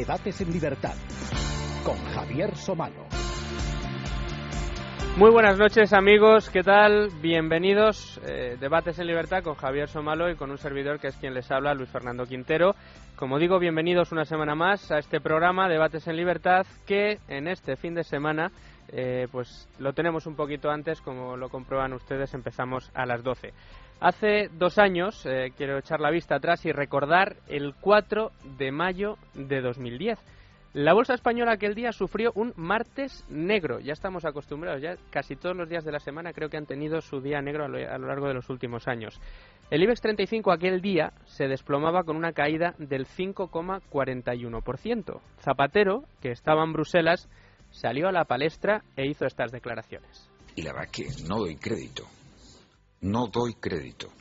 Debates en Libertad con Javier Somalo. Muy buenas noches amigos, ¿qué tal? Bienvenidos. Eh, Debates en Libertad con Javier Somalo y con un servidor que es quien les habla, Luis Fernando Quintero. Como digo, bienvenidos una semana más a este programa Debates en Libertad que en este fin de semana eh, pues lo tenemos un poquito antes, como lo comprueban ustedes, empezamos a las 12. Hace dos años, eh, quiero echar la vista atrás y recordar el 4 de mayo de 2010. La bolsa española aquel día sufrió un martes negro. Ya estamos acostumbrados, ya casi todos los días de la semana creo que han tenido su día negro a lo, a lo largo de los últimos años. El IBEX 35 aquel día se desplomaba con una caída del 5,41%. Zapatero, que estaba en Bruselas, salió a la palestra e hizo estas declaraciones. Y la verdad que no doy crédito. No doy crédito.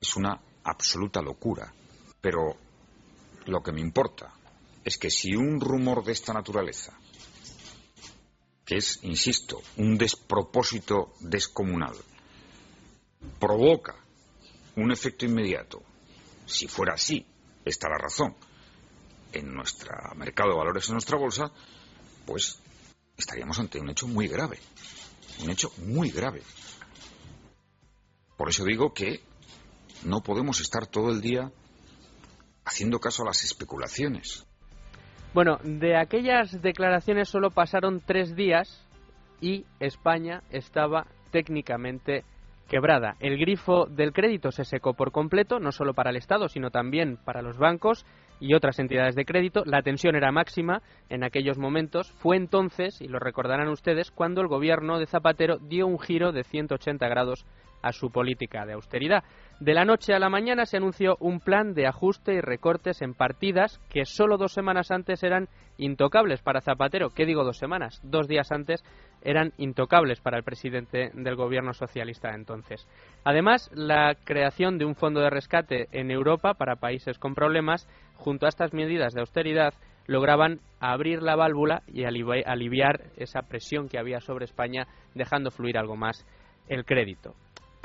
Es una absoluta locura. Pero lo que me importa es que si un rumor de esta naturaleza, que es, insisto, un despropósito descomunal, provoca un efecto inmediato, si fuera así, está la razón, en nuestro mercado de valores, en nuestra bolsa, pues estaríamos ante un hecho muy grave. Un hecho muy grave. Por eso digo que no podemos estar todo el día haciendo caso a las especulaciones. Bueno, de aquellas declaraciones solo pasaron tres días y España estaba técnicamente quebrada. El grifo del crédito se secó por completo, no solo para el Estado, sino también para los bancos y otras entidades de crédito. La tensión era máxima en aquellos momentos. Fue entonces, y lo recordarán ustedes, cuando el gobierno de Zapatero dio un giro de 180 grados a su política de austeridad. De la noche a la mañana se anunció un plan de ajuste y recortes en partidas que solo dos semanas antes eran intocables para Zapatero. ¿Qué digo dos semanas? Dos días antes eran intocables para el presidente del gobierno socialista entonces. Además, la creación de un fondo de rescate en Europa para países con problemas, junto a estas medidas de austeridad, lograban abrir la válvula y aliviar esa presión que había sobre España, dejando fluir algo más el crédito.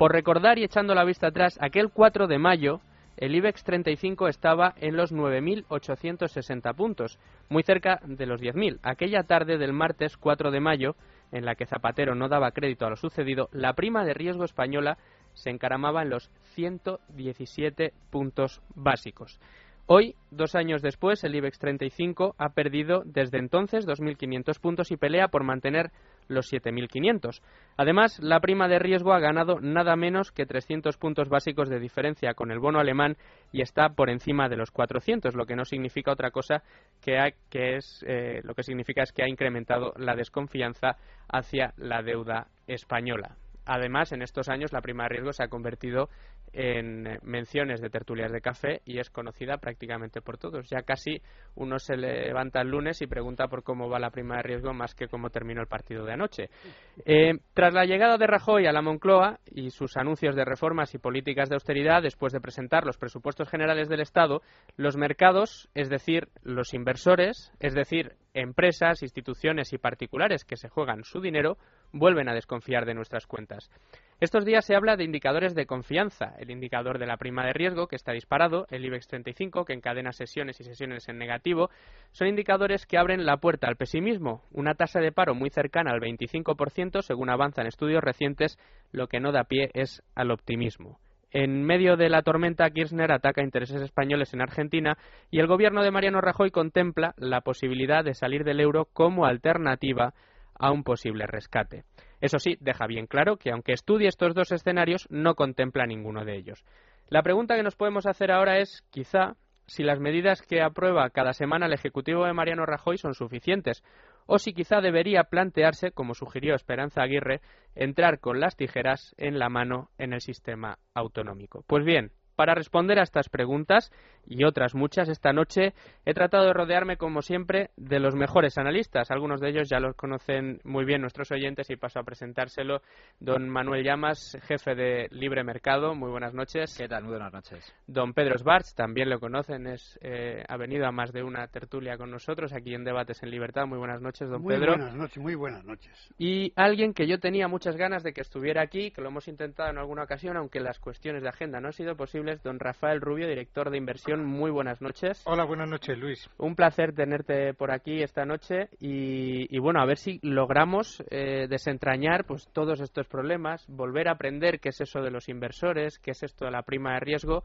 Por recordar y echando la vista atrás, aquel 4 de mayo el IBEX 35 estaba en los 9.860 puntos, muy cerca de los 10.000. Aquella tarde del martes 4 de mayo, en la que Zapatero no daba crédito a lo sucedido, la prima de riesgo española se encaramaba en los 117 puntos básicos. Hoy, dos años después, el IBEX 35 ha perdido desde entonces 2.500 puntos y pelea por mantener los 7.500. Además, la prima de riesgo ha ganado nada menos que 300 puntos básicos de diferencia con el bono alemán y está por encima de los 400, lo que no significa otra cosa que, ha, que es eh, lo que significa es que ha incrementado la desconfianza hacia la deuda española. Además, en estos años la prima de riesgo se ha convertido en menciones de tertulias de café y es conocida prácticamente por todos. Ya casi uno se levanta el lunes y pregunta por cómo va la prima de riesgo más que cómo terminó el partido de anoche. Eh, tras la llegada de Rajoy a la Moncloa y sus anuncios de reformas y políticas de austeridad, después de presentar los presupuestos generales del Estado, los mercados, es decir, los inversores, es decir, empresas, instituciones y particulares que se juegan su dinero, vuelven a desconfiar de nuestras cuentas. Estos días se habla de indicadores de confianza, el indicador de la prima de riesgo, que está disparado, el IBEX 35, que encadena sesiones y sesiones en negativo, son indicadores que abren la puerta al pesimismo, una tasa de paro muy cercana al 25%, según avanzan estudios recientes, lo que no da pie es al optimismo. En medio de la tormenta, Kirchner ataca intereses españoles en Argentina y el gobierno de Mariano Rajoy contempla la posibilidad de salir del euro como alternativa a un posible rescate. Eso sí, deja bien claro que aunque estudie estos dos escenarios, no contempla ninguno de ellos. La pregunta que nos podemos hacer ahora es, quizá, si las medidas que aprueba cada semana el Ejecutivo de Mariano Rajoy son suficientes, o si quizá debería plantearse, como sugirió Esperanza Aguirre, entrar con las tijeras en la mano en el sistema autonómico. Pues bien, para responder a estas preguntas y otras muchas esta noche he tratado de rodearme, como siempre, de los mejores analistas. Algunos de ellos ya los conocen muy bien nuestros oyentes y paso a presentárselo. Don Manuel Llamas, jefe de Libre Mercado. Muy buenas noches. ¿Qué tal? Muy buenas noches. Don Pedro Sbarts, también lo conocen, es, eh, ha venido a más de una tertulia con nosotros aquí en Debates en Libertad. Muy buenas noches, don muy Pedro. Muy buenas noches, muy buenas noches. Y alguien que yo tenía muchas ganas de que estuviera aquí, que lo hemos intentado en alguna ocasión, aunque las cuestiones de agenda no han sido posibles Don Rafael Rubio, director de inversión. Muy buenas noches. Hola, buenas noches, Luis. Un placer tenerte por aquí esta noche y, bueno, a ver si logramos eh, desentrañar pues todos estos problemas, volver a aprender qué es eso de los inversores, qué es esto de la prima de riesgo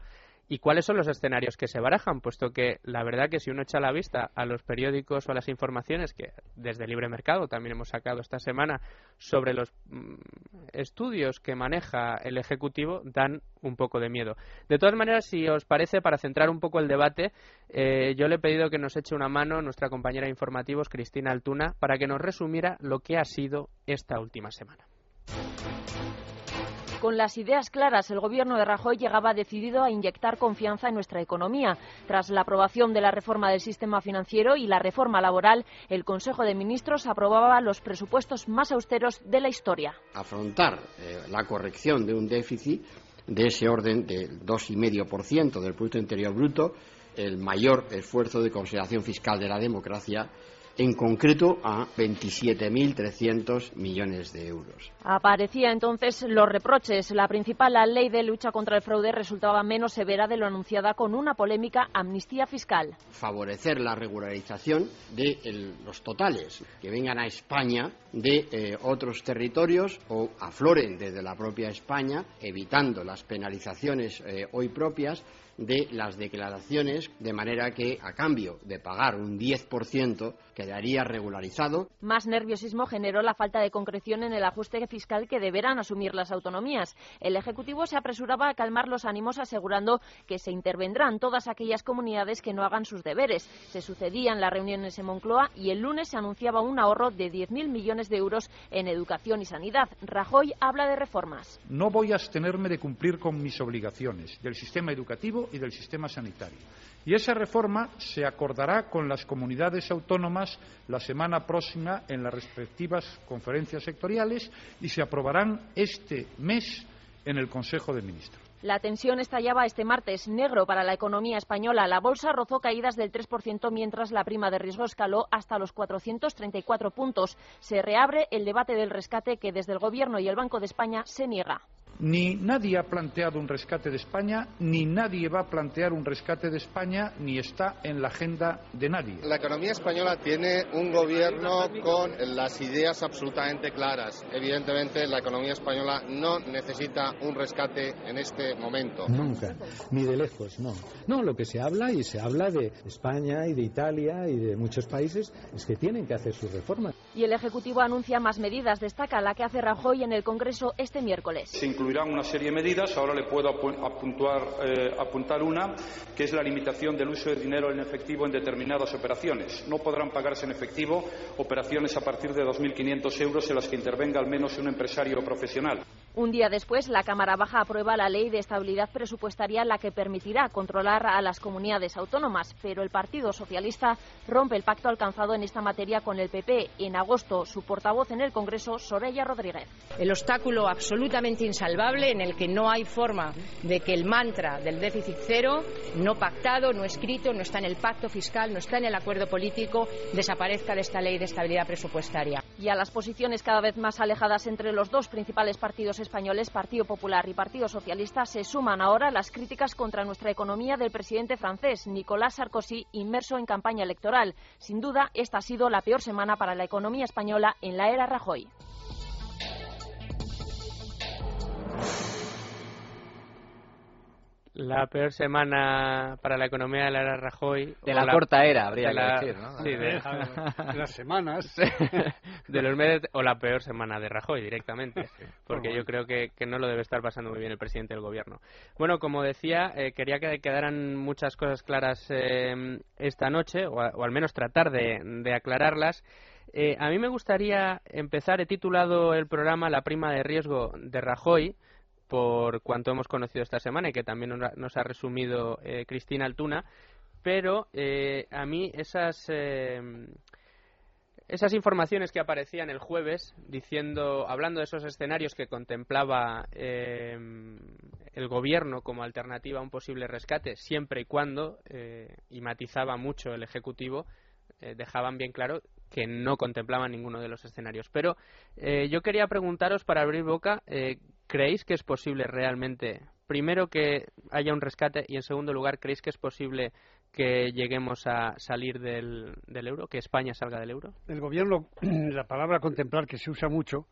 ¿Y cuáles son los escenarios que se barajan? Puesto que la verdad que si uno echa la vista a los periódicos o a las informaciones que desde Libre Mercado también hemos sacado esta semana sobre los mm, estudios que maneja el Ejecutivo, dan un poco de miedo. De todas maneras, si os parece, para centrar un poco el debate, eh, yo le he pedido que nos eche una mano nuestra compañera de informativos, Cristina Altuna, para que nos resumiera lo que ha sido esta última semana. Con las ideas claras, el gobierno de Rajoy llegaba decidido a inyectar confianza en nuestra economía. Tras la aprobación de la reforma del sistema financiero y la reforma laboral, el Consejo de Ministros aprobaba los presupuestos más austeros de la historia. Afrontar eh, la corrección de un déficit de ese orden del 2,5% del Producto Interior Bruto, el mayor esfuerzo de consideración fiscal de la democracia en concreto a 27.300 millones de euros. Aparecía entonces los reproches. La principal la ley de lucha contra el fraude resultaba menos severa de lo anunciada con una polémica amnistía fiscal. Favorecer la regularización de los totales que vengan a España de eh, otros territorios o afloren desde la propia España, evitando las penalizaciones eh, hoy propias de las declaraciones, de manera que a cambio de pagar un 10% quedaría regularizado. Más nerviosismo generó la falta de concreción en el ajuste fiscal que deberán asumir las autonomías. El Ejecutivo se apresuraba a calmar los ánimos asegurando que se intervendrán todas aquellas comunidades que no hagan sus deberes. Se sucedían las reuniones en Moncloa y el lunes se anunciaba un ahorro de 10.000 millones de euros en educación y sanidad. Rajoy habla de reformas. No voy a abstenerme de cumplir con mis obligaciones del sistema educativo y del sistema sanitario. Y esa reforma se acordará con las comunidades autónomas la semana próxima en las respectivas conferencias sectoriales y se aprobarán este mes en el Consejo de Ministros. La tensión estallaba este martes, negro para la economía española. La bolsa rozó caídas del 3% mientras la prima de riesgo escaló hasta los 434 puntos. Se reabre el debate del rescate que desde el Gobierno y el Banco de España se niega. Ni nadie ha planteado un rescate de España, ni nadie va a plantear un rescate de España, ni está en la agenda de nadie. La economía española tiene un gobierno con las ideas absolutamente claras. Evidentemente, la economía española no necesita un rescate en este momento. Nunca, ni de lejos, no. No, lo que se habla, y se habla de España y de Italia y de muchos países, es que tienen que hacer sus reformas. Y el Ejecutivo anuncia más medidas. Destaca la que hace Rajoy en el Congreso este miércoles incluirán una serie de medidas. Ahora le puedo eh, apuntar una, que es la limitación del uso de dinero en efectivo en determinadas operaciones. No podrán pagarse en efectivo operaciones a partir de 2.500 euros en las que intervenga al menos un empresario profesional. Un día después, la Cámara Baja aprueba la ley de estabilidad presupuestaria, la que permitirá controlar a las comunidades autónomas. Pero el Partido Socialista rompe el pacto alcanzado en esta materia con el PP. En agosto, su portavoz en el Congreso, Soraya Rodríguez. El obstáculo absolutamente insalvable en el que no hay forma de que el mantra del déficit cero, no pactado, no escrito, no está en el pacto fiscal, no está en el acuerdo político, desaparezca de esta ley de estabilidad presupuestaria. Y a las posiciones cada vez más alejadas entre los dos principales partidos españoles, Partido Popular y Partido Socialista, se suman ahora las críticas contra nuestra economía del presidente francés, Nicolás Sarkozy, inmerso en campaña electoral. Sin duda, esta ha sido la peor semana para la economía española en la era Rajoy. La peor semana para la economía de la era Rajoy. De la, corta era, habría que decir, ¿no? Sí, de, las semanas. de los meses, o la peor semana de Rajoy directamente, porque yo creo que, no lo debe estar pasando muy bien el presidente del gobierno. Bueno, como decía, eh, quería que quedaran muchas cosas claras eh, esta noche, o, al menos tratar de, aclararlas. Eh, a mí me gustaría empezar, he titulado el programa La prima de riesgo de Rajoy, por cuanto hemos conocido esta semana y que también nos ha resumido eh, Cristina Altuna, pero eh, a mí esas eh, esas informaciones que aparecían el jueves diciendo hablando de esos escenarios que contemplaba el gobierno como alternativa a un posible rescate siempre y cuando y matizaba mucho el ejecutivo dejaban bien claro que no contemplaban ninguno de los escenarios. Pero yo quería preguntaros, para abrir boca, ¿Creéis que es posible realmente primero que haya un rescate y en segundo lugar, ¿creéis que es posible que lleguemos a salir del, euro, que España salga del euro? El gobierno, la palabra contemplar que se usa mucho,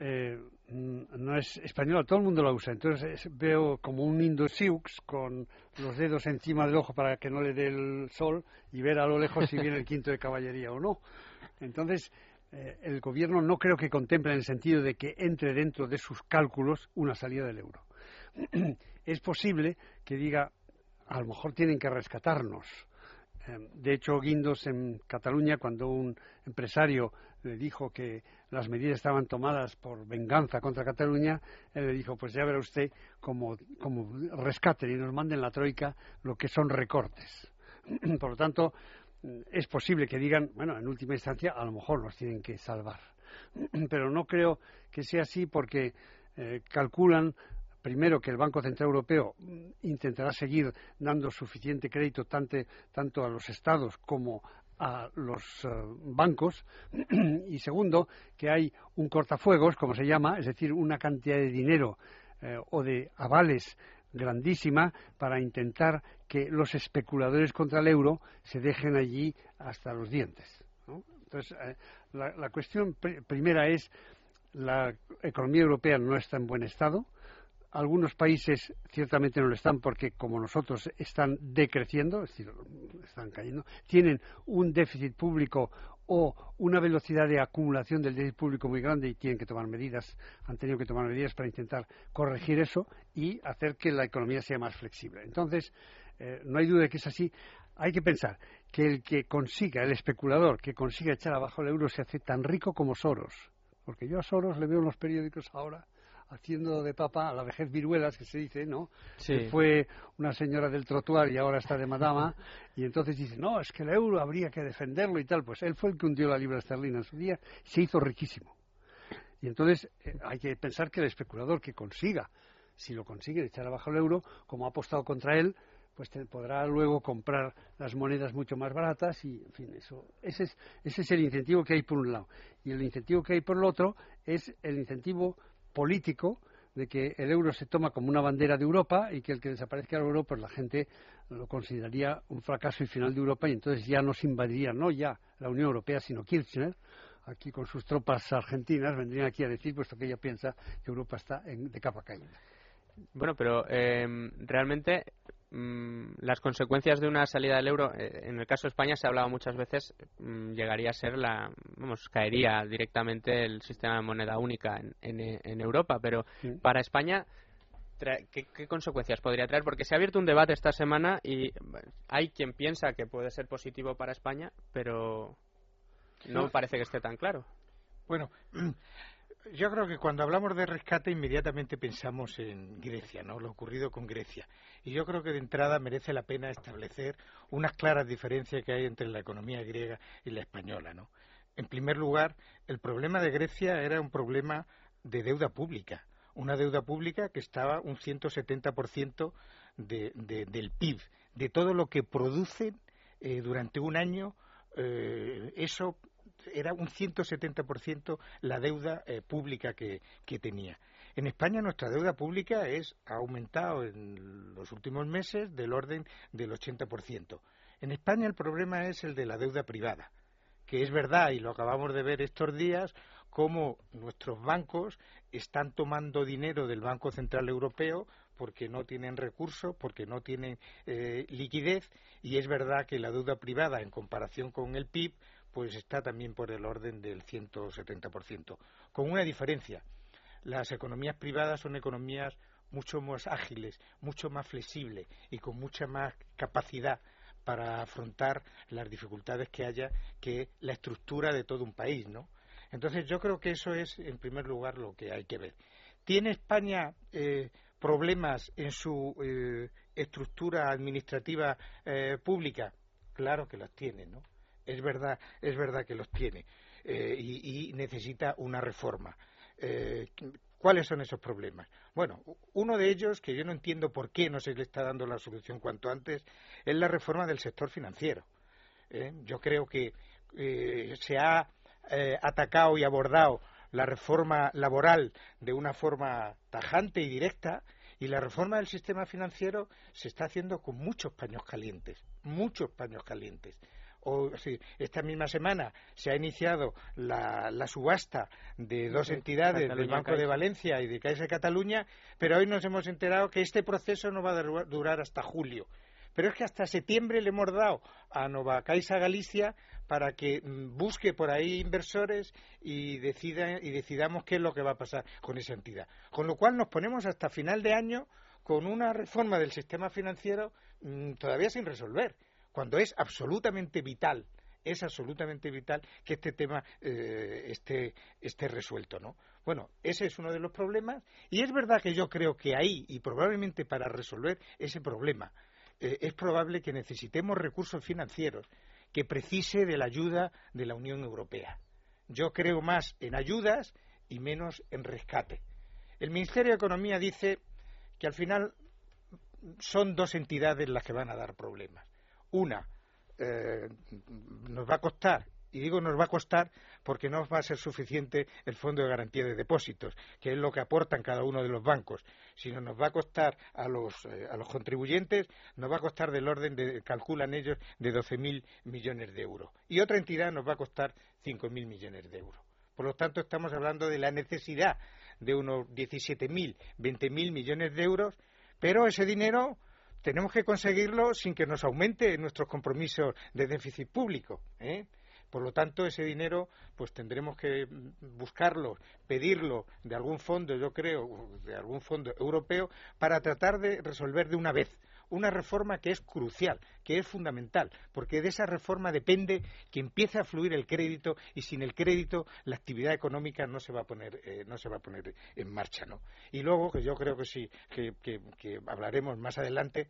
eh, no es española, todo el mundo la usa. Entonces veo como un Indosiux con los dedos encima del ojo para que no le dé el sol y ver a lo lejos si viene el quinto de caballería o no. Entonces, eh, el gobierno no creo que contemple en el sentido de que entre dentro de sus cálculos una salida del euro. es posible que diga, a lo mejor tienen que rescatarnos. Eh, de hecho, Guindos en Cataluña, cuando un empresario le dijo que las medidas estaban tomadas por venganza contra Cataluña, él le dijo, pues ya verá usted como, como rescaten y nos manden la troika lo que son recortes. por lo tanto, es posible que digan, bueno, en última instancia, a lo mejor nos tienen que salvar. Pero no creo que sea así porque eh, calculan primero que el Banco Central Europeo intentará seguir dando suficiente crédito tanto, a los estados como a los eh, bancos y segundo que hay un cortafuegos como se llama es decir una cantidad de dinero eh, o de avales grandísima para intentar que los especuladores contra el euro se dejen allí hasta los dientes. Entonces, eh, la, cuestión primera es la economía europea no está en buen estado. Algunos países ciertamente no lo están porque, como nosotros, están decreciendo, es decir, están cayendo. Tienen un déficit público o una velocidad de acumulación del déficit público muy grande y tienen que tomar medidas, han tenido que tomar medidas para intentar corregir eso y hacer que la economía sea más flexible. Entonces, eh, no hay duda de que es así. Hay que pensar que el que consiga, el especulador que consiga echar abajo el euro se hace tan rico como Soros. Porque yo a Soros le veo en los periódicos ahora haciendo de papa a la vejez viruelas, que se dice, ¿no? Que fue una señora del trotuar y ahora está de madama, y entonces dice, no, es que el euro habría que defenderlo y tal. Pues él fue el que hundió la libra esterlina en su día, se hizo riquísimo. Y entonces eh, hay que pensar que el especulador que consiga, si lo consigue, echar abajo el euro, como ha apostado contra él, pues podrá luego comprar las monedas mucho más baratas y, en fin, eso, ese es, ese es el incentivo que hay por un lado. Y el incentivo que hay por el otro es el incentivo político de que el euro se toma como una bandera de Europa y que el que desaparezca el euro, pues la gente lo consideraría un fracaso y final de Europa y entonces ya nos invadiría, no ya la Unión Europea, sino Kirchner, aquí con sus tropas argentinas, vendrían aquí a decir, puesto que ella piensa que Europa está de capa caída. Bueno, pero eh, realmente las consecuencias de una salida del euro, eh, en el caso de España se ha hablado muchas veces, mm, llegaría a ser la, vamos, caería directamente el sistema de moneda única en, Europa, pero para España, ¿qué, consecuencias podría traer? Porque se ha abierto un debate esta semana y hay quien piensa que puede ser positivo para España, pero no parece que esté tan claro. Bueno, yo creo que cuando hablamos de rescate inmediatamente pensamos en Grecia, ¿no? Lo ocurrido con Grecia. Y yo creo que de entrada merece la pena establecer unas claras diferencias que hay entre la economía griega y la española, ¿no? En primer lugar, el problema de Grecia era un problema de deuda pública, una deuda pública que estaba un 170% de, de, del PIB, de todo lo que producen eh, durante un año, eh, eso era un 170% la deuda eh, pública que, tenía. En España nuestra deuda pública es, ha aumentado en los últimos meses del orden del 80%. En España el problema es el de la deuda privada, que es verdad, y lo acabamos de ver estos días, cómo nuestros bancos están tomando dinero del Banco Central Europeo porque no tienen recursos, porque no tienen eh, liquidez, y es verdad que la deuda privada en comparación con el PIB pues está también por el orden del 170%, con una diferencia. Las economías privadas son economías mucho más ágiles, mucho más flexibles y con mucha más capacidad para afrontar las dificultades que haya que la estructura de todo un país, ¿no? Entonces yo creo que eso es, en primer lugar, lo que hay que ver. ¿Tiene España eh, problemas en su eh, estructura administrativa eh, pública? Claro que los tiene, ¿no? Es verdad, es verdad que los tiene eh, y, necesita una reforma. Eh, ¿Cuáles son esos problemas? Bueno, uno de ellos, que yo no entiendo por qué no se le está dando la solución cuanto antes, es la reforma del sector financiero. ¿eh? Yo creo que se ha atacado y abordado la reforma laboral de una forma tajante y directa Y la reforma del sistema financiero se está haciendo con muchos paños calientes, muchos paños calientes o sí, esta misma semana se ha iniciado la, subasta de dos entidades, del Banco de Valencia y de Caixa de Cataluña, pero hoy nos hemos enterado que este proceso no va a durar hasta julio. Pero es que hasta septiembre le hemos dado a Nova Caixa Galicia para que mm, busque por ahí inversores y, decida, y decidamos qué es lo que va a pasar con esa entidad. Con lo cual nos ponemos hasta final de año con una reforma del sistema financiero mm, todavía sin resolver, cuando es absolutamente vital es absolutamente vital que este tema eh, esté, esté resuelto, ¿no? Bueno, ese es uno de los problemas y es verdad que yo creo que ahí y probablemente para resolver ese problema eh, es probable que necesitemos recursos financieros que precise de la ayuda de la Unión Europea. Yo creo más en ayudas y menos en rescate. El Ministerio de Economía dice que al final son dos entidades las que van a dar problemas. Una eh, nos va a costar y digo nos va a costar porque no va a ser suficiente el Fondo de Garantía de Depósitos, que es lo que aportan cada uno de los bancos, sino nos va a costar a los, eh, a los contribuyentes, nos va a costar del orden, de, calculan ellos, de 12.000 millones de euros. Y otra entidad nos va a costar 5.000 millones de euros. Por lo tanto, estamos hablando de la necesidad de unos 17.000, 20.000 millones de euros, pero ese dinero tenemos que conseguirlo sin que nos aumente nuestros compromisos de déficit público. ¿eh? Por lo tanto, ese dinero, pues tendremos que buscarlo, pedirlo de algún fondo, yo creo, de algún fondo europeo, para tratar de resolver de una vez una reforma que es crucial, que es fundamental, porque de esa reforma depende que empiece a fluir el crédito y sin el crédito la actividad económica no se va a poner, eh, no se va a poner en marcha, ¿no? Y luego, que yo creo que sí, que hablaremos más adelante,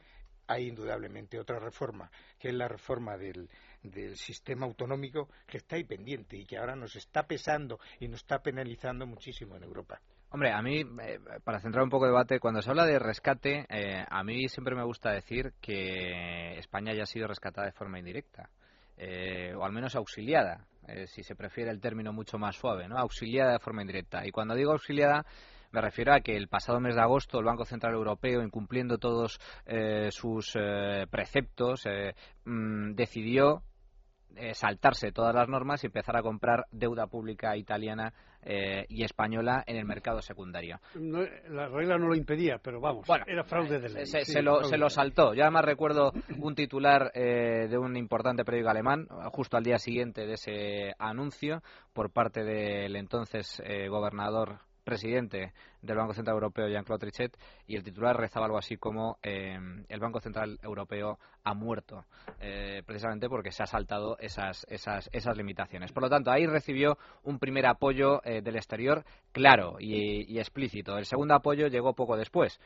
hay indudablemente otra reforma, que es la reforma del, del sistema autonómico que está ahí pendiente y que ahora nos está pesando y nos está penalizando muchísimo en Europa. Hombre, a mí, eh, para centrar un poco el debate, cuando se habla de rescate, eh, a mí siempre me gusta decir que España ya ha sido rescatada de forma indirecta, eh, o al menos auxiliada, si se prefiere el término mucho más suave, ¿no? Auxiliada de forma indirecta. Y cuando digo auxiliada, me refiero a que el pasado mes de agosto el Banco Central Europeo, incumpliendo todos sus preceptos, mm, decidió eh, saltarse todas las normas y empezar a comprar deuda pública italiana eh, y española en el mercado secundario. la regla no lo impedía, pero vamos, era fraude de ley. Se, lo, se, lo, saltó. Yo además recuerdo un titular eh, de un importante periódico alemán, justo al día siguiente de ese anuncio, por parte del entonces gobernador presidente del Banco Central Europeo, Jean-Claude Trichet, y el titular rezaba algo así como eh, el Banco Central Europeo ha muerto, eh, precisamente porque se ha saltado esas, esas, esas limitaciones. Por lo tanto, ahí recibió un primer apoyo eh, del exterior claro y, explícito. El segundo apoyo llegó poco después,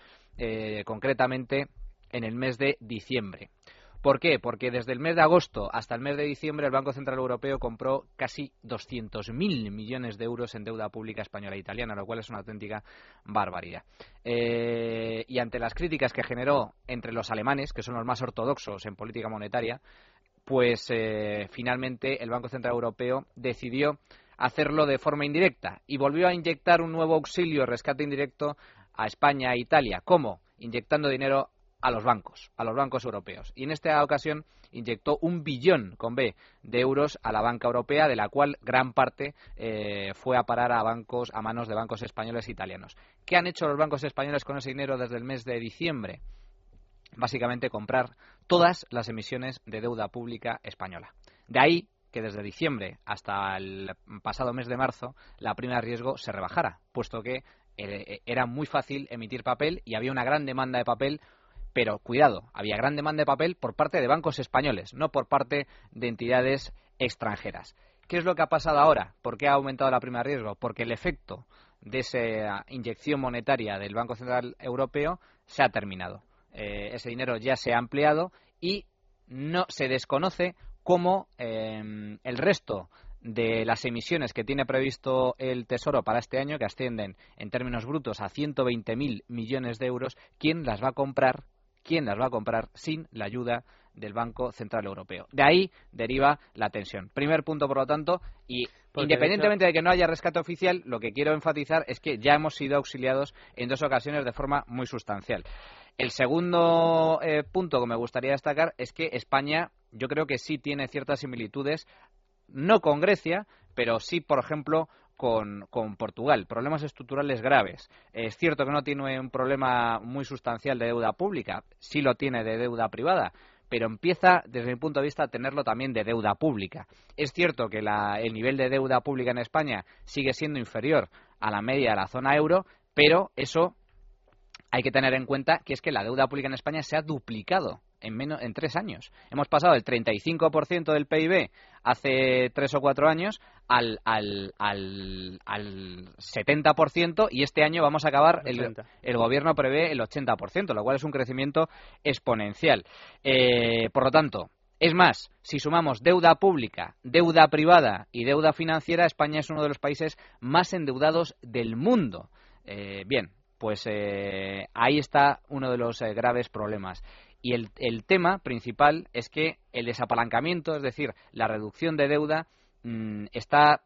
concretamente en el mes de diciembre. ¿Por qué? Porque desde el mes de agosto hasta el mes de diciembre el Banco Central Europeo compró casi 200.000 millones de euros en deuda pública española e italiana, lo cual es una auténtica barbaridad. Eh, y ante las críticas que generó entre los alemanes, que son los más ortodoxos en política monetaria, pues eh, finalmente el Banco Central Europeo decidió hacerlo de forma indirecta y volvió a inyectar un nuevo auxilio, rescate indirecto a España e Italia. ¿Cómo? Inyectando dinero a los bancos, a los bancos europeos. Y en esta ocasión inyectó un billón con B de euros a la banca europea, de la cual gran parte eh, fue a parar a bancos, a manos de bancos españoles e italianos. ¿Qué han hecho los bancos españoles con ese dinero desde el mes de diciembre? Básicamente comprar todas las emisiones de deuda pública española. De ahí que desde diciembre hasta el pasado mes de marzo la prima de riesgo se rebajara, puesto que eh, era muy fácil emitir papel y había una gran demanda de papel pero cuidado, había gran demanda de papel por parte de bancos españoles, no por parte de entidades extranjeras. ¿Qué es lo que ha pasado ahora? ¿Por qué ha aumentado la prima de riesgo? Porque el efecto de esa inyección monetaria del Banco Central Europeo se ha terminado. Eh, ese dinero ya se ha ampliado y no se desconoce cómo em, el resto de las emisiones que tiene previsto el Tesoro para este año, que ascienden en términos brutos a 120.000 millones de euros, quién las va a comprar quién las va a comprar sin la ayuda del Banco Central Europeo. De ahí deriva la tensión. Primer punto, por lo tanto, y independientemente de, que no haya rescate oficial, lo que quiero enfatizar es que ya hemos sido auxiliados en dos ocasiones de forma muy sustancial. El segundo eh, punto que me gustaría destacar es que España, yo creo que sí tiene ciertas similitudes, no con Grecia, pero sí, por ejemplo, con, con, Portugal, problemas estructurales graves. Es cierto que no tiene un problema muy sustancial de deuda pública, sí lo tiene de deuda privada, pero empieza, desde mi punto de vista, a tenerlo también de deuda pública. Es cierto que el nivel de deuda pública en España sigue siendo inferior a la media de la zona euro, pero eso hay que tener en cuenta que es que la deuda pública en España se ha duplicado en, menos, en tres años. Hemos pasado del 35% del PIB hace tres o cuatro años al, al, al, al 70% y este año vamos a acabar, el, el, gobierno prevé el 80%, lo cual es un crecimiento exponencial. Eh, por lo tanto, es más, si sumamos deuda pública, deuda privada y deuda financiera, España es uno de los países más endeudados del mundo. Eh, bien, pues eh, ahí está uno de los eh, graves problemas. Y el, tema principal es que el desapalancamiento, es decir, la reducción de deuda, mm, está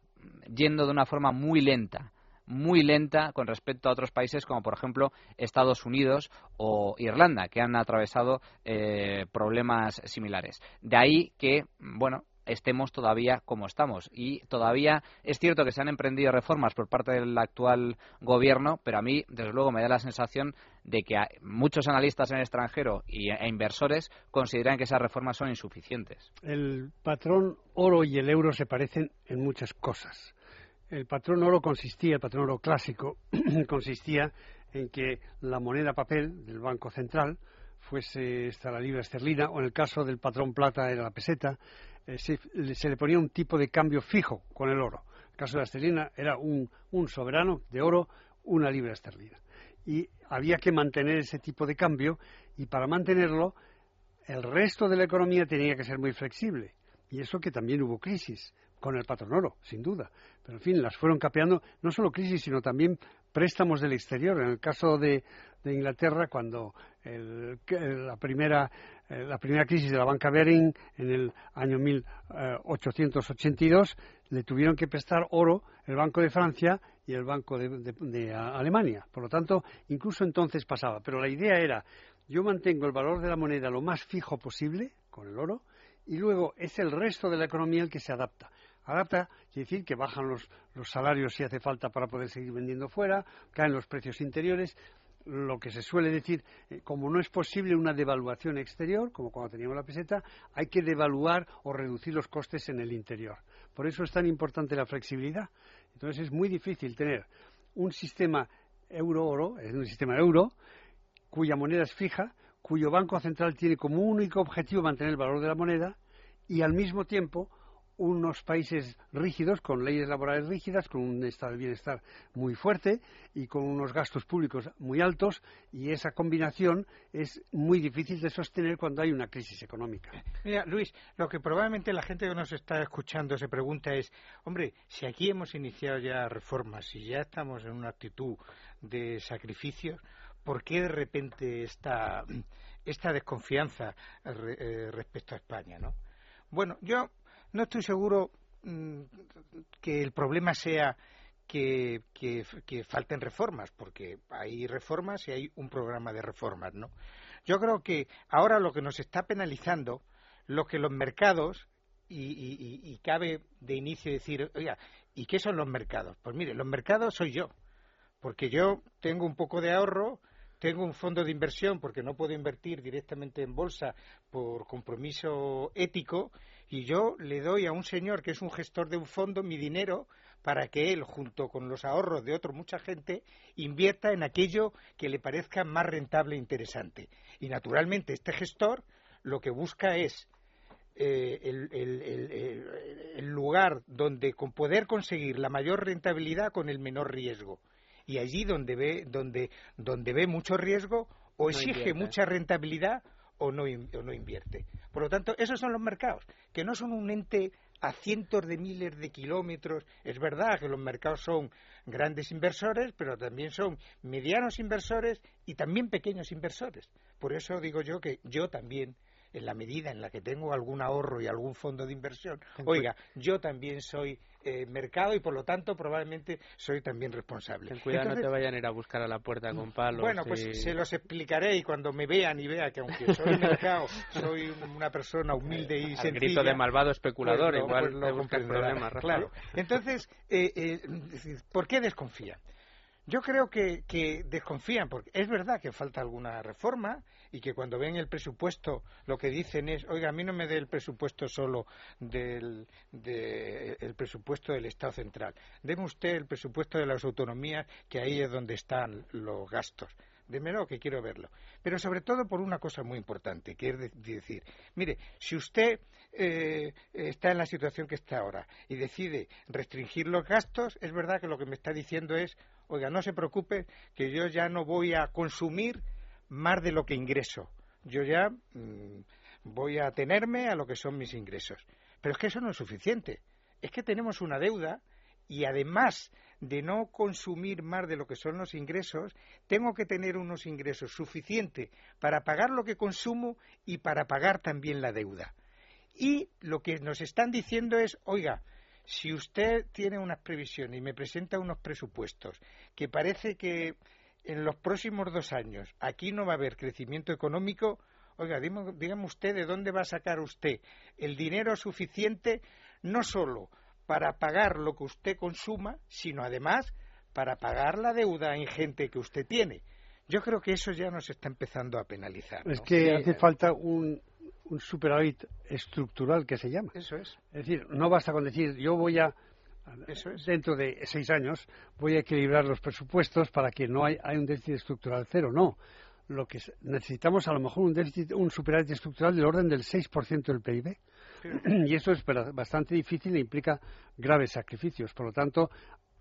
yendo de una forma muy lenta muy lenta con respecto a otros países como por ejemplo Estados Unidos o Irlanda que han atravesado eh, problemas similares. De ahí que, bueno, estemos todavía como estamos. Y todavía es cierto que se han emprendido reformas por parte del actual gobierno, pero a mí, desde luego, me da la sensación de que muchos analistas en el extranjero y, e inversores consideran que esas reformas son insuficientes. El patrón oro y el euro se parecen en muchas cosas. El patrón oro consistía, el patrón oro clásico, consistía en que la moneda papel del Banco Central fuese esta la libra esterlina, o en el caso del patrón plata era la peseta, eh, se, le ponía un tipo de cambio fijo con el oro. En el caso de la esterlina era un, un soberano de oro, una libra esterlina. Y había que mantener ese tipo de cambio y para mantenerlo el resto de la economía tenía que ser muy flexible. Y eso que también hubo crisis con el patrón oro, sin duda. Pero en fin, las fueron capeando no solo crisis, sino también préstamos del exterior. En el caso de, de Inglaterra, cuando la, primera, eh, la primera crisis de la banca Bering en el año 1882, le tuvieron que prestar oro el Banco de Francia y el Banco de, Alemania. Por lo tanto, incluso entonces pasaba. Pero la idea era, yo mantengo el valor de la moneda lo más fijo posible, con el oro, y luego es el resto de la economía el que se adapta adapta, quiere decir que bajan los, salarios si hace falta para poder seguir vendiendo fuera, caen los precios interiores, lo que se suele decir, eh, como no es posible una devaluación exterior, como cuando teníamos la peseta, hay que devaluar o reducir los costes en el interior. Por eso es tan importante la flexibilidad. Entonces es muy difícil tener un sistema euro-oro, es un sistema euro, cuya moneda es fija, cuyo Banco Central tiene como único objetivo mantener el valor de la moneda y al mismo tiempo unos países rígidos, con leyes laborales rígidas, con un estado de bienestar muy fuerte y con unos gastos públicos muy altos, y esa combinación es muy difícil de sostener cuando hay una crisis económica. Mira, Luis, lo que probablemente la gente que nos está escuchando se pregunta es, hombre, si aquí hemos iniciado ya reformas, y ya estamos en una actitud de sacrificios, ¿por qué de repente esta, esta desconfianza eh, respecto a España, no? Bueno, yo no estoy seguro mm, que el problema sea que, falten reformas, porque hay reformas y hay un programa de reformas, ¿no? Yo creo que ahora lo que nos está penalizando, lo que los mercados, y, cabe de inicio decir, oiga, ¿y qué son los mercados? Pues mire, los mercados soy yo, porque yo tengo un poco de ahorro, tengo un fondo de inversión porque no puedo invertir directamente en bolsa por compromiso ético y yo le doy a un señor que es un gestor de un fondo mi dinero para que él, junto con los ahorros de otra mucha gente, invierta en aquello que le parezca más rentable e interesante. Y naturalmente este gestor lo que busca es eh, el, lugar donde poder conseguir la mayor rentabilidad con el menor riesgo. Y allí donde ve, donde, donde ve mucho riesgo o exige mucha rentabilidad o no, o no invierte. Por lo tanto, esos son los mercados, que no son un ente a cientos de miles de kilómetros. Es verdad que los mercados son grandes inversores, pero también son medianos inversores y también pequeños inversores. Por eso digo yo que yo también en la medida en la que tengo algún ahorro y algún fondo de inversión, oiga, yo también soy eh, mercado y por lo tanto probablemente soy también responsable. Ten cuidado, no te vayan a ir a buscar a la puerta con palos. Bueno, pues se los explicaré y cuando me vean y vea que aunque soy mercado, soy una persona humilde y sencilla. El grito de malvado especulador, pues igual pues buscas problemas. Claro. Entonces, eh, eh, ¿por qué desconfían? Yo creo que, desconfían, porque es verdad que falta alguna reforma y que cuando ven el presupuesto lo que dicen es, oiga, a mí no me dé el presupuesto solo del el presupuesto del Estado central, deme usted el presupuesto de las autonomías, que ahí es donde están los gastos. Démelo, que quiero verlo. Pero sobre todo por una cosa muy importante, que es decir, mire, si usted eh, está en la situación que está ahora y decide restringir los gastos, es verdad que lo que me está diciendo es, oiga, no se preocupe, que yo ya no voy a consumir más de lo que ingreso. Yo ya mm, voy a tenerme a lo que son mis ingresos. Pero es que eso no es suficiente. Es que tenemos una deuda y además de no consumir más de lo que son los ingresos, tengo que tener unos ingresos suficientes para pagar lo que consumo y para pagar también la deuda. Y lo que nos están diciendo es, oiga, si usted tiene unas previsiones y me presenta unos presupuestos que parece que en los próximos dos años aquí no va a haber crecimiento económico, oiga, dígame usted de dónde va a sacar usted el dinero suficiente no solo para pagar lo que usted consuma, sino además para pagar la deuda ingente que usted tiene. Yo creo que eso ya nos está empezando a penalizar. Es que hace falta un, un superávit estructural que se llama. Eso es. Es decir, no basta con decir yo voy a dentro de seis años voy a equilibrar los presupuestos para que no haya un déficit estructural cero. No. Lo que necesitamos a lo mejor un déficit, un superávit estructural del orden del 6% del PIB. Y eso es bastante difícil e implica graves sacrificios. Por lo tanto,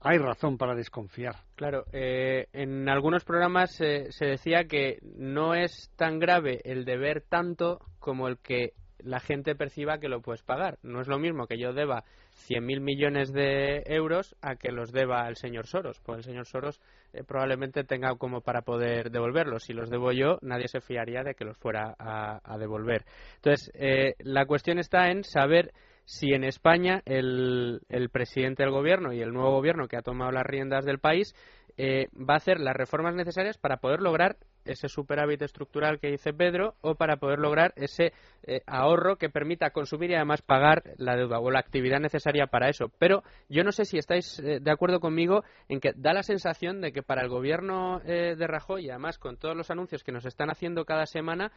hay razón para desconfiar. Claro, eh, en algunos programas eh, se decía que no es tan grave el deber tanto como el que la gente perciba que lo puedes pagar. No es lo mismo que yo deba 100.000 millones de euros a que los deba el señor Soros. Pues el señor Soros eh, probablemente tenga como para poder devolverlos. Si los debo yo, nadie se fiaría de que los fuera a, devolver. Entonces, la cuestión está en saber si en España el, presidente del gobierno y el nuevo gobierno que ha tomado las riendas del país eh, va a hacer las reformas necesarias para poder lograr ese superávit estructural que dice Pedro o para poder lograr ese eh, ahorro que permita consumir y además pagar la deuda o la actividad necesaria para eso. Pero yo no sé si estáis eh, de acuerdo conmigo en que da la sensación de que para el gobierno de Rajoy además con todos los anuncios que nos están haciendo cada semana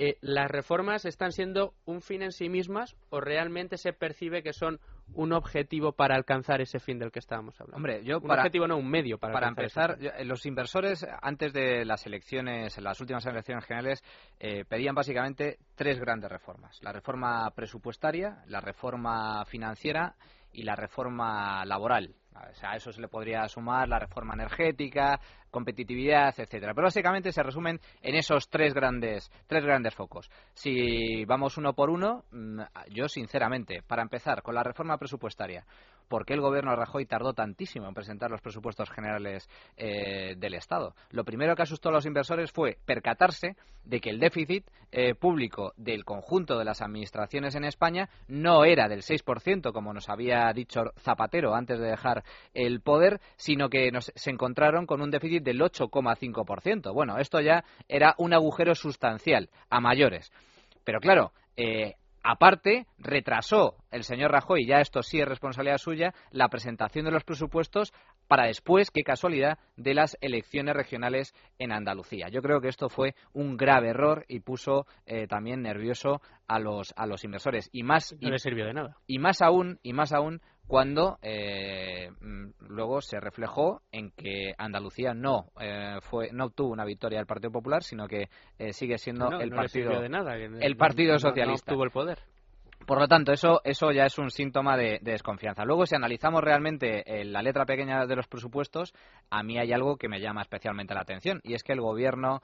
eh, ¿las reformas están siendo un fin en sí mismas o realmente se percibe que son un objetivo para alcanzar ese fin del que estábamos hablando? Hombre, yo un objetivo no un medio para, para empezar. Los inversores antes de las elecciones, las últimas elecciones generales, eh, pedían básicamente tres grandes reformas: la reforma presupuestaria, la reforma financiera y la reforma laboral. A eso se le podría sumar la reforma energética, competitividad, etcétera. Pero básicamente se resumen en esos tres grandes, tres grandes focos. Si vamos uno por uno, mm, yo sinceramente, para empezar con la reforma presupuestaria, ¿por qué el gobierno de Rajoy tardó tantísimo en presentar los presupuestos generales eh, del Estado? Lo primero que asustó a los inversores fue percatarse de que el déficit eh, público del conjunto de las administraciones en España no era del 6%, como nos había dicho Zapatero antes de dejar el poder, sino que se encontraron con un déficit del 8,5%. Bueno, esto ya era un agujero sustancial, a mayores. Pero claro, eh, aparte, retrasó el señor Rajoy, ya esto sí es responsabilidad suya, la presentación de los presupuestos para después, qué casualidad, de las elecciones regionales en Andalucía. Yo creo que esto fue un grave error y puso eh, también nervioso a los, a los inversores. Y más, no le sirvió de nada. Y más aún, y más aún cuando eh, mm, luego se reflejó en que Andalucía no eh, fue no obtuvo una victoria del Partido Popular sino que eh, sigue siendo el partido de nada, el partido socialista no el poder por lo tanto, eso, eso ya es un síntoma de, desconfianza. Luego, si analizamos realmente la letra pequeña de los presupuestos, a mí hay algo que me llama especialmente la atención, y es que el Gobierno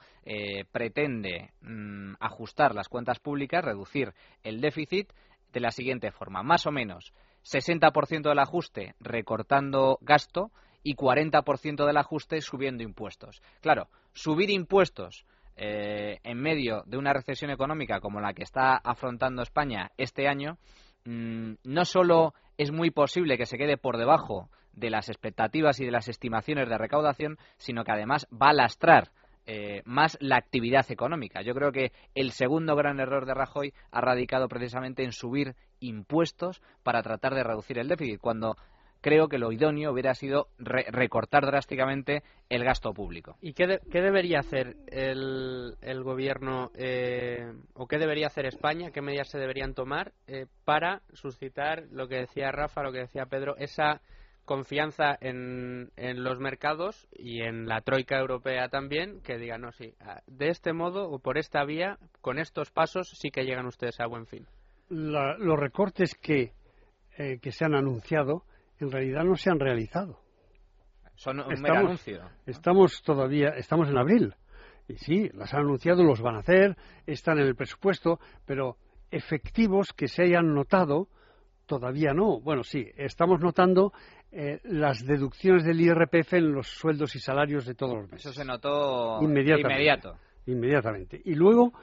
pretende mm, ajustar las cuentas públicas, reducir el déficit de la siguiente forma. Más o menos 60% del ajuste recortando gasto y 40% del ajuste subiendo impuestos. Claro, subir impuestos eh, en medio de una recesión económica como la que está afrontando España este año, mm, no solo es muy posible que se quede por debajo de las expectativas y de las estimaciones de recaudación, sino que además va a lastrar eh, más la actividad económica. Yo creo que el segundo gran error de Rajoy ha radicado precisamente en subir impuestos para tratar de reducir el déficit, cuando creo que lo idóneo hubiera sido recortar drásticamente el gasto público. ¿Y qué, debería hacer el, gobierno eh, o qué debería hacer España? ¿Qué medidas se deberían tomar eh, para suscitar lo que decía Rafa, lo que decía Pedro, esa confianza en, en, los mercados y en la troika europea también, que digan, no, sí, de este modo o por esta vía, con estos pasos, sí que llegan ustedes a buen fin. Los recortes que, eh, que se han anunciado en realidad no se han realizado. Son un estamos, anuncio. Estamos todavía, estamos en abril. Y sí, las han anunciado, los van a hacer, están en el presupuesto, pero efectivos que se hayan notado, todavía no. Bueno, sí, estamos notando eh, las deducciones del IRPF en los sueldos y salarios de todos los meses. Eso se notó inmediato. Inmediatamente. Y luego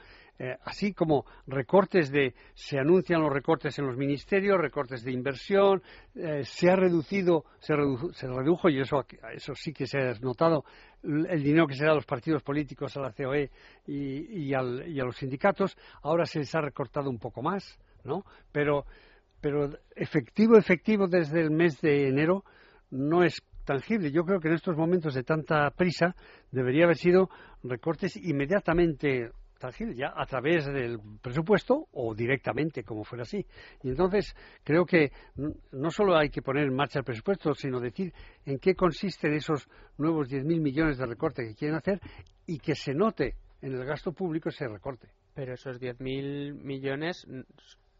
eh, así como recortes de se anuncian los recortes en los ministerios, recortes de inversión, eh, se ha reducido, se, redujo y eso, eso sí que se ha notado el dinero que se da a los partidos políticos, a la COE y, a los sindicatos, ahora se les ha recortado un poco más, ¿no? Pero, pero efectivo, efectivo desde el mes de enero no es tangible. Yo creo que en estos momentos de tanta prisa debería haber sido recortes inmediatamente ya a través del presupuesto o directamente, como fuera así. Y entonces creo que no solo hay que poner en marcha el presupuesto, sino decir en qué consisten esos nuevos 10.000 millones de recorte que quieren hacer y que se note en el gasto público ese recorte. Pero esos 10.000 millones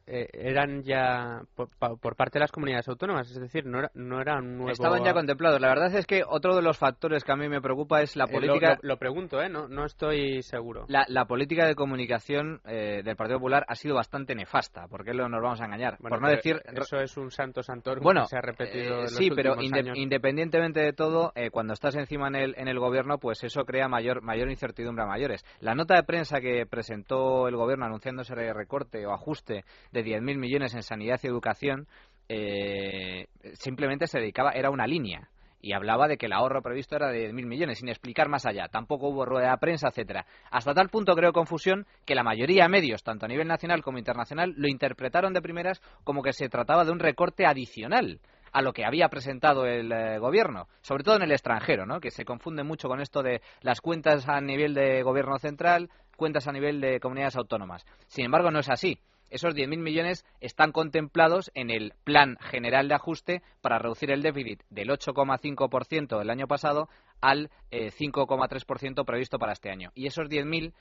eh, eran ya por, parte de las comunidades autónomas, es decir, no, era, no eran nuevos. Estaban ya contemplados. La verdad es que otro de los factores que a mí me preocupa es la eh, política. lo, pregunto, ¿eh? No, no estoy seguro. La, política de comunicación eh, del Partido Popular ha sido bastante nefasta, porque nos vamos a engañar. por no decir. Eso es un santo santor bueno, que se ha repetido. sí, pero independientemente de todo, cuando estás encima en el, en el gobierno, pues eso crea mayor, mayor incertidumbre a mayores. La nota de prensa que presentó el gobierno anunciándose el recorte o ajuste de 10.000 millones en sanidad y educación, eh, simplemente se dedicaba, era una línea. Y hablaba de que el ahorro previsto era de 10.000 millones, sin explicar más allá. Tampoco hubo rueda de prensa, etcétera. Hasta tal punto creo confusión que la mayoría de medios, tanto a nivel nacional como internacional, lo interpretaron de primeras como que se trataba de un recorte adicional a lo que había presentado el eh, gobierno, sobre todo en el extranjero, ¿no? que se confunde mucho con esto de las cuentas a nivel de gobierno central, cuentas a nivel de comunidades autónomas. Sin embargo, no es así esos 10.000 millones están contemplados en el Plan General de Ajuste para reducir el déficit del 8,5% del año pasado al 5,3% eh, previsto para este año. Y esos 10.000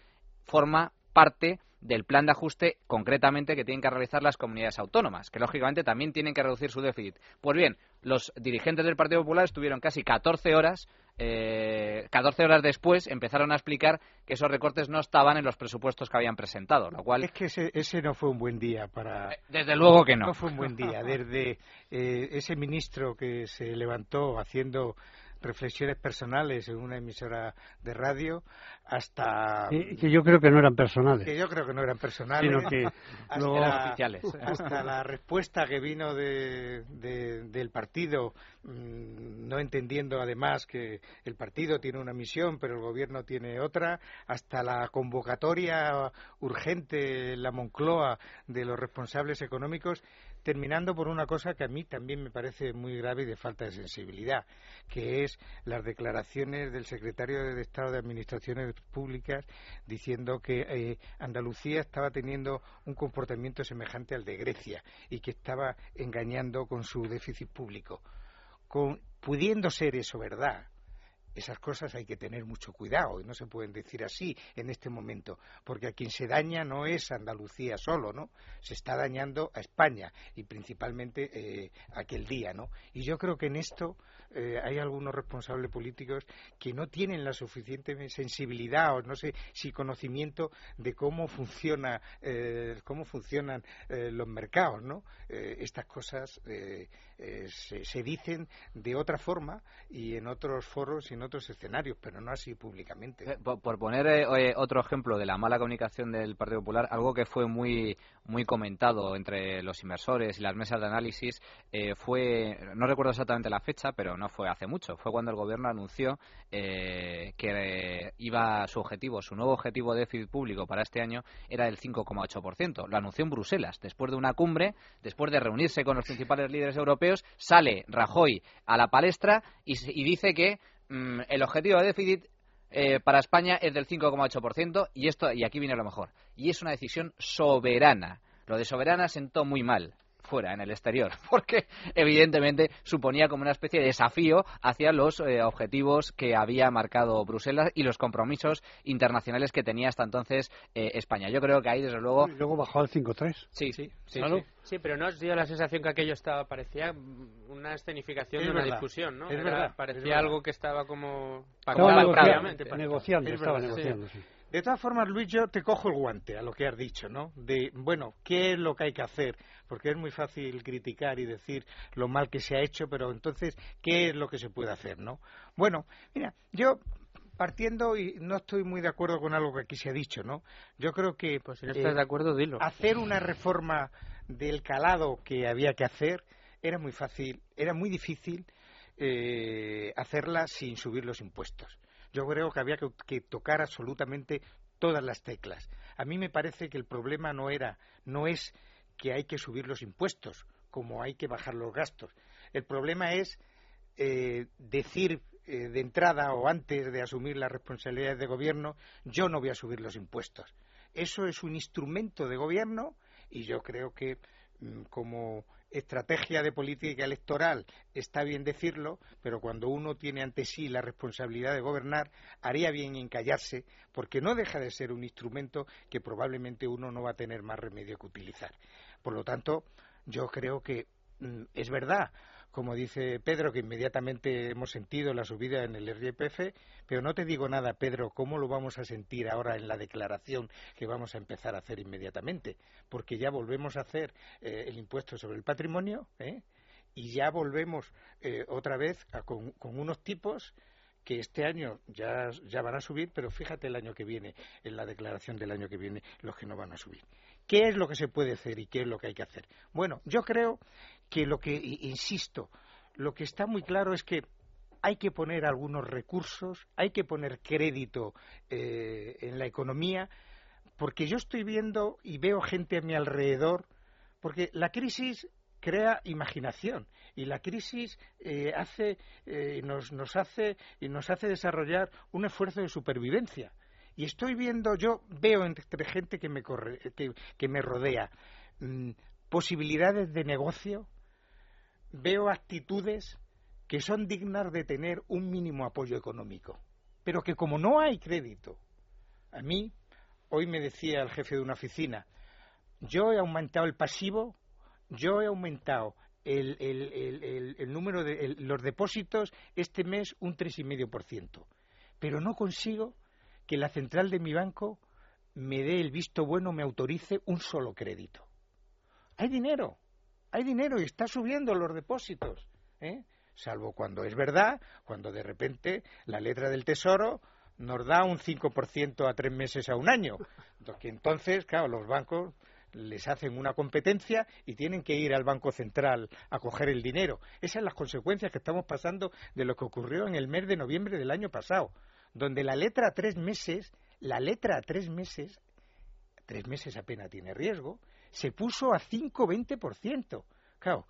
forma parte del plan de ajuste concretamente que tienen que realizar las comunidades autónomas, que lógicamente también tienen que reducir su déficit. Pues bien, los dirigentes del Partido Popular estuvieron casi 14 horas, eh, 14 horas después empezaron a explicar que esos recortes no estaban en los presupuestos que habían presentado, lo cual... Es que ese, no fue un buen día para... Eh, desde luego que no. No fue un buen día. Desde eh, ese ministro que se levantó haciendo reflexiones personales en una emisora de radio hasta que yo creo que no eran personales. que yo creo que no eran personales. Sino que hasta, oficiales. hasta la respuesta que vino de, del partido mm, no entendiendo además que el partido tiene una misión pero el gobierno tiene otra hasta la convocatoria urgente en la Moncloa de los responsables económicos terminando por una cosa que a mí también me parece muy grave y de falta de sensibilidad, que es las declaraciones del secretario de Estado de Administraciones Públicas diciendo que eh, Andalucía estaba teniendo un comportamiento semejante al de Grecia y que estaba engañando con su déficit público. pudiendo ser eso verdad, esas cosas hay que tener mucho cuidado y no se pueden decir así en este momento, porque a quien se daña no es Andalucía solo, ¿no? Se está dañando a España y principalmente eh, aquel día, ¿no? Y yo creo que en esto eh, hay algunos responsables políticos que no tienen la suficiente sensibilidad o no sé si conocimiento de cómo funciona eh, cómo funcionan los mercados, ¿no? estas cosas eh, se, dicen de otra forma y en otros foros y en otros escenarios, pero no así públicamente. Eh, por, poner eh, otro ejemplo de la mala comunicación del Partido Popular, algo que fue muy muy comentado entre los inversores y las mesas de análisis fue, no recuerdo exactamente la fecha, pero no fue hace mucho, fue cuando el gobierno anunció que iba su objetivo, su nuevo objetivo de déficit público para este año era el 5,8%. Lo anunció en Bruselas, después de una cumbre, después de reunirse con los principales líderes europeos, sale Rajoy a la palestra y, dice que mm, el objetivo de déficit eh, para España es del 5,8% y esto y aquí viene lo mejor y es una decisión soberana. Lo de soberana sentó muy mal fuera, en el exterior, porque evidentemente suponía como una especie de desafío hacia los eh, objetivos que había marcado Bruselas y los compromisos internacionales que tenía hasta entonces eh, España. Yo creo que ahí, desde luego... Y luego bajó al 5-3. Sí, sí, sí, sí. pero no os dio la sensación que aquello estaba, parecía una escenificación de una discusión, ¿no? Es verdad, parecía algo que estaba como... negociando, estaba negociando, sí. De todas formas, Luis, yo te cojo el guante a lo que has dicho, ¿no? De, bueno, ¿qué es lo que hay que hacer? Porque es muy fácil criticar y decir lo mal que se ha hecho, pero entonces, ¿qué es lo que se puede hacer, no? Bueno, mira, yo partiendo y no estoy muy de acuerdo con algo que aquí se ha dicho, ¿no? Yo creo que pues si no estás de acuerdo, dilo. Hacer una reforma del calado que había que hacer era muy fácil, era muy difícil eh, hacerla sin subir los impuestos. Yo creo que había que, tocar absolutamente todas las teclas. A mí me parece que el problema no era, no es que hay que subir los impuestos, como hay que bajar los gastos. El problema es eh, decir eh, de entrada o antes de asumir las responsabilidades de gobierno, yo no voy a subir los impuestos. Eso es un instrumento de gobierno y yo creo que mm, como estrategia de política electoral está bien decirlo, pero cuando uno tiene ante sí la responsabilidad de gobernar, haría bien en callarse, porque no deja de ser un instrumento que probablemente uno no va a tener más remedio que utilizar. Por lo tanto, yo creo que mm, es verdad, como dice Pedro, que inmediatamente hemos sentido la subida en el RPF, pero no te digo nada, Pedro, cómo lo vamos a sentir ahora en la declaración que vamos a empezar a hacer inmediatamente, porque ya volvemos a hacer eh, el impuesto sobre el patrimonio ¿eh? y ya volvemos eh, otra vez con, unos tipos que este año ya, ya van a subir, pero fíjate el año que viene, en la declaración del año que viene, los que no van a subir. ¿Qué es lo que se puede hacer y qué es lo que hay que hacer? Bueno, yo creo que lo que, insisto, lo que está muy claro es que hay que poner algunos recursos, hay que poner crédito eh, en la economía, porque yo estoy viendo y veo gente a mi alrededor, porque la crisis crea imaginación y la crisis eh, hace, eh, nos, nos hace y nos hace desarrollar un esfuerzo de supervivencia. Y estoy viendo, yo veo entre gente que me, corre, que, me rodea mm, posibilidades de negocio, veo actitudes que son dignas de tener un mínimo apoyo económico, pero que como no hay crédito, a mí, hoy me decía el jefe de una oficina, yo he aumentado el pasivo, yo he aumentado el, el, número de los depósitos este mes un 3,5%, pero no consigo que la central de mi banco me dé el visto bueno, me autorice un solo crédito. Hay dinero, hay dinero y está subiendo los depósitos. ¿eh? salvo cuando es verdad, cuando de repente la letra del Tesoro nos da un 5% a tres meses a un año. Entonces, claro, los bancos les hacen una competencia y tienen que ir al Banco Central a coger el dinero. Esas son las consecuencias que estamos pasando de lo que ocurrió en el mes de noviembre del año pasado, donde la letra a tres meses, la letra a tres meses, tres meses apenas tiene riesgo, se puso a 5-20%. Claro,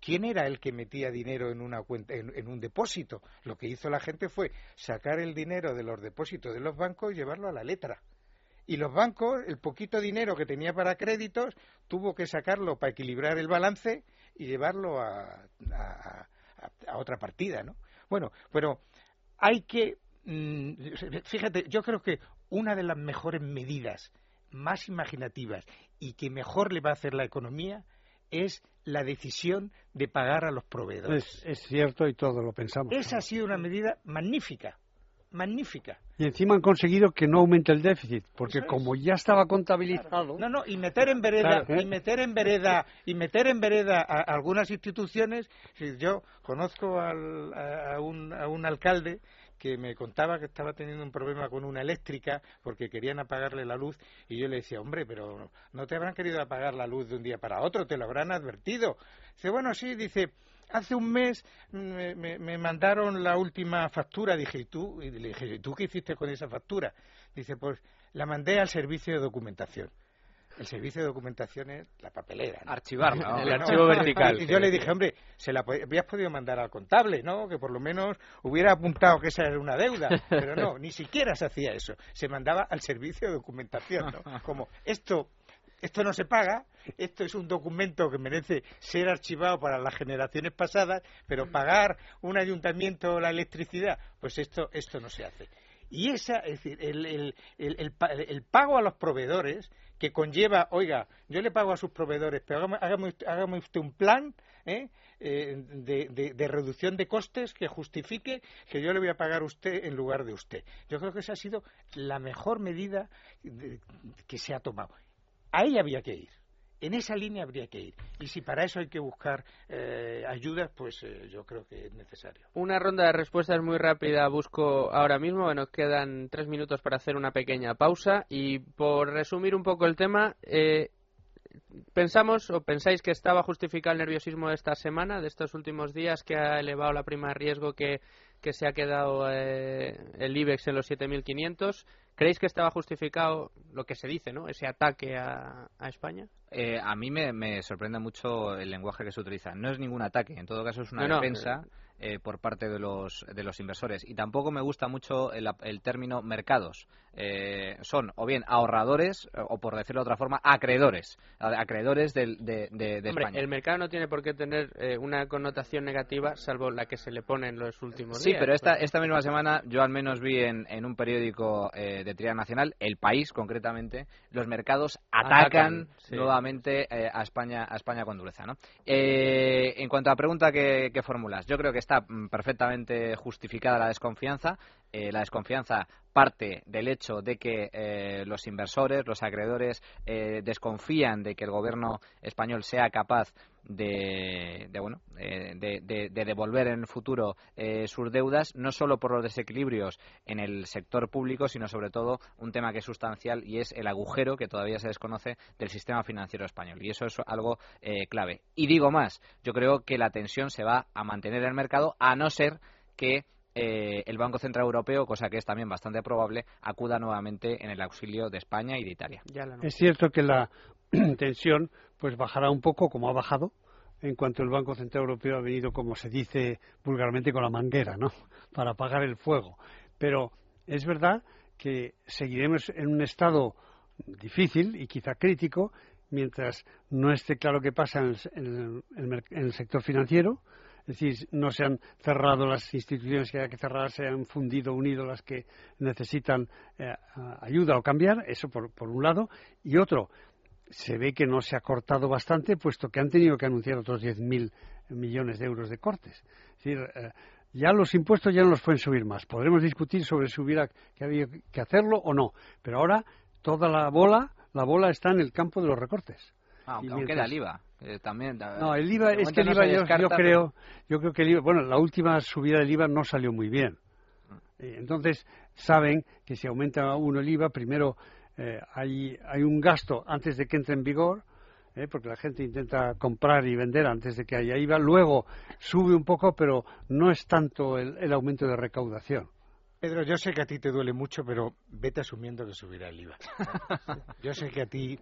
¿Quién era el que metía dinero en, una cuenta, en, un depósito? Lo que hizo la gente fue sacar el dinero de los depósitos de los bancos y llevarlo a la letra. Y los bancos, el poquito dinero que tenía para créditos, tuvo que sacarlo para equilibrar el balance y llevarlo a, otra partida, ¿no? Bueno, pero hay que, mm, fíjate, yo creo que una de las mejores medidas más imaginativas y que mejor le va a hacer la economía es la decisión de pagar a los proveedores. Es, cierto y todos lo pensamos. Esa ha sido una medida magnífica, magnífica. Y encima han conseguido que no aumente el déficit, porque como ya estaba contabilizado. No, no, y meter en vereda, Claro. y meter en vereda, y meter en vereda a, a algunas instituciones. Yo conozco al- a un, a un alcalde que me contaba que estaba teniendo un problema con una eléctrica porque querían apagarle la luz y yo le decía, hombre, pero no te habrán querido apagar la luz de un día para otro, te lo habrán advertido. Dice, bueno, sí, dice, hace un mes me, me- mandaron la última factura, dije, ¿y tú? Y le dije, ¿y tú qué hiciste con esa factura? Dice, pues la mandé al servicio de documentación. El servicio de documentación es la papelera. ¿no? Archivarla, ¿no? El archivo vertical. Y yo le dije, hombre, se la habías podido mandar al contable, ¿no? Que por lo menos hubiera apuntado que esa era una deuda. Pero no, ni siquiera se hacía eso. Se mandaba al servicio de documentación, ¿no? Como esto. Esto no se paga, esto es un documento que merece ser archivado para las generaciones pasadas, pero pagar un ayuntamiento la electricidad, pues esto, esto no se hace. Y esa, es decir, el, el, el, el pago a los proveedores que conlleva, oiga, yo le pago a sus proveedores, pero hágame, hágame usted- un plan ¿eh? Eh, de, de- de reducción de costes que justifique que yo le voy a pagar a usted en lugar de usted. Yo creo que esa ha sido la mejor medida que se ha tomado. Ahí había que ir. En esa línea habría que ir. Y si para eso hay que buscar eh, ayudas, pues eh, yo creo que es necesario. Una ronda de respuestas muy rápida busco ahora mismo. Nos quedan tres minutos para hacer una pequeña pausa. Y por resumir un poco el tema, eh, ¿pensamos o pensáis que estaba justificado el nerviosismo de esta semana, de estos últimos días, que ha elevado la prima de riesgo que, que se ha quedado eh, el IBEX en los 7.500? ¿Creéis que estaba justificado lo que se dice, ¿no? ese ataque a, a España? Eh, a mí me, me sorprende mucho el lenguaje que se utiliza. No es ningún ataque, en todo caso es una No, no, defensa eh, por parte de los, de los inversores. Y tampoco me gusta mucho el, el término mercados. Eh, son o bien ahorradores eh, o, por decirlo de otra forma, acreedores. Acreedores del- de, de- de Hombre, España. el mercado no tiene por qué tener eh, una connotación negativa, salvo la que se le pone en los últimos Sí, días. pero esta, esta misma semana yo al menos vi en, en un periódico eh, de tirada nacional, El País concretamente, los mercados atacan, Atacan, sí. nuevamente a España a España con dureza. ¿no? En cuanto a la pregunta que, que formulas, yo creo que está mm, perfectamente justificada la desconfianza. Eh, la desconfianza parte del hecho de que eh, los inversores, los acreedores, eh, desconfían de que el gobierno español sea capaz de, de, bueno eh, de, de- de devolver en el futuro eh, sus deudas no solo por los desequilibrios en el sector público sino sobre todo un tema que es sustancial y es el agujero que todavía se desconoce del sistema financiero español. Y eso es algo clave. Y digo más yo creo que la tensión se va a mantener en el mercado a no ser que eh, el Banco Central Europeo, cosa que es también bastante probable, acuda nuevamente en el auxilio de España y de Italia. Es cierto que la tensión pues bajará un poco, como ha bajado, en cuanto el Banco Central Europeo ha venido, como se dice vulgarmente, con la manguera, ¿no? Para apagar el fuego. Pero es verdad que seguiremos en un estado difícil y quizá crítico mientras no esté claro qué pasa en el, en el- en el mer- en el sector financiero. Es decir, no se han cerrado las instituciones que hay que cerrar, se han fundido, unido las que necesitan eh, ayuda o cambiar, eso por, por un lado. Y otro, se ve que no se ha cortado bastante, puesto que han tenido que anunciar otros 10.000 millones de euros de cortes. Es decir, eh, ya los impuestos ya no los pueden subir más. Podremos discutir sobre si hubiera que, había que hacerlo o no, pero ahora toda la bola, la bola está en el campo de los recortes. Ah, aunque, Y mientras- da el IVA. Eh, también, No, el IVA, es que el no IVA yo, descarta, yo pero- creo, yo creo que el IVA, bueno, la última subida del IVA no salió muy bien. Eh, Entonces, saben que si aumenta uno el IVA, primero eh, hay, hay un gasto antes de que entre en vigor, eh, porque la gente intenta comprar y vender antes de que haya IVA, luego sube un poco, pero no es tanto el, el aumento de recaudación. Pedro, yo sé que a ti te duele mucho, pero vete asumiendo que subirá el IVA. Yo sé que a ti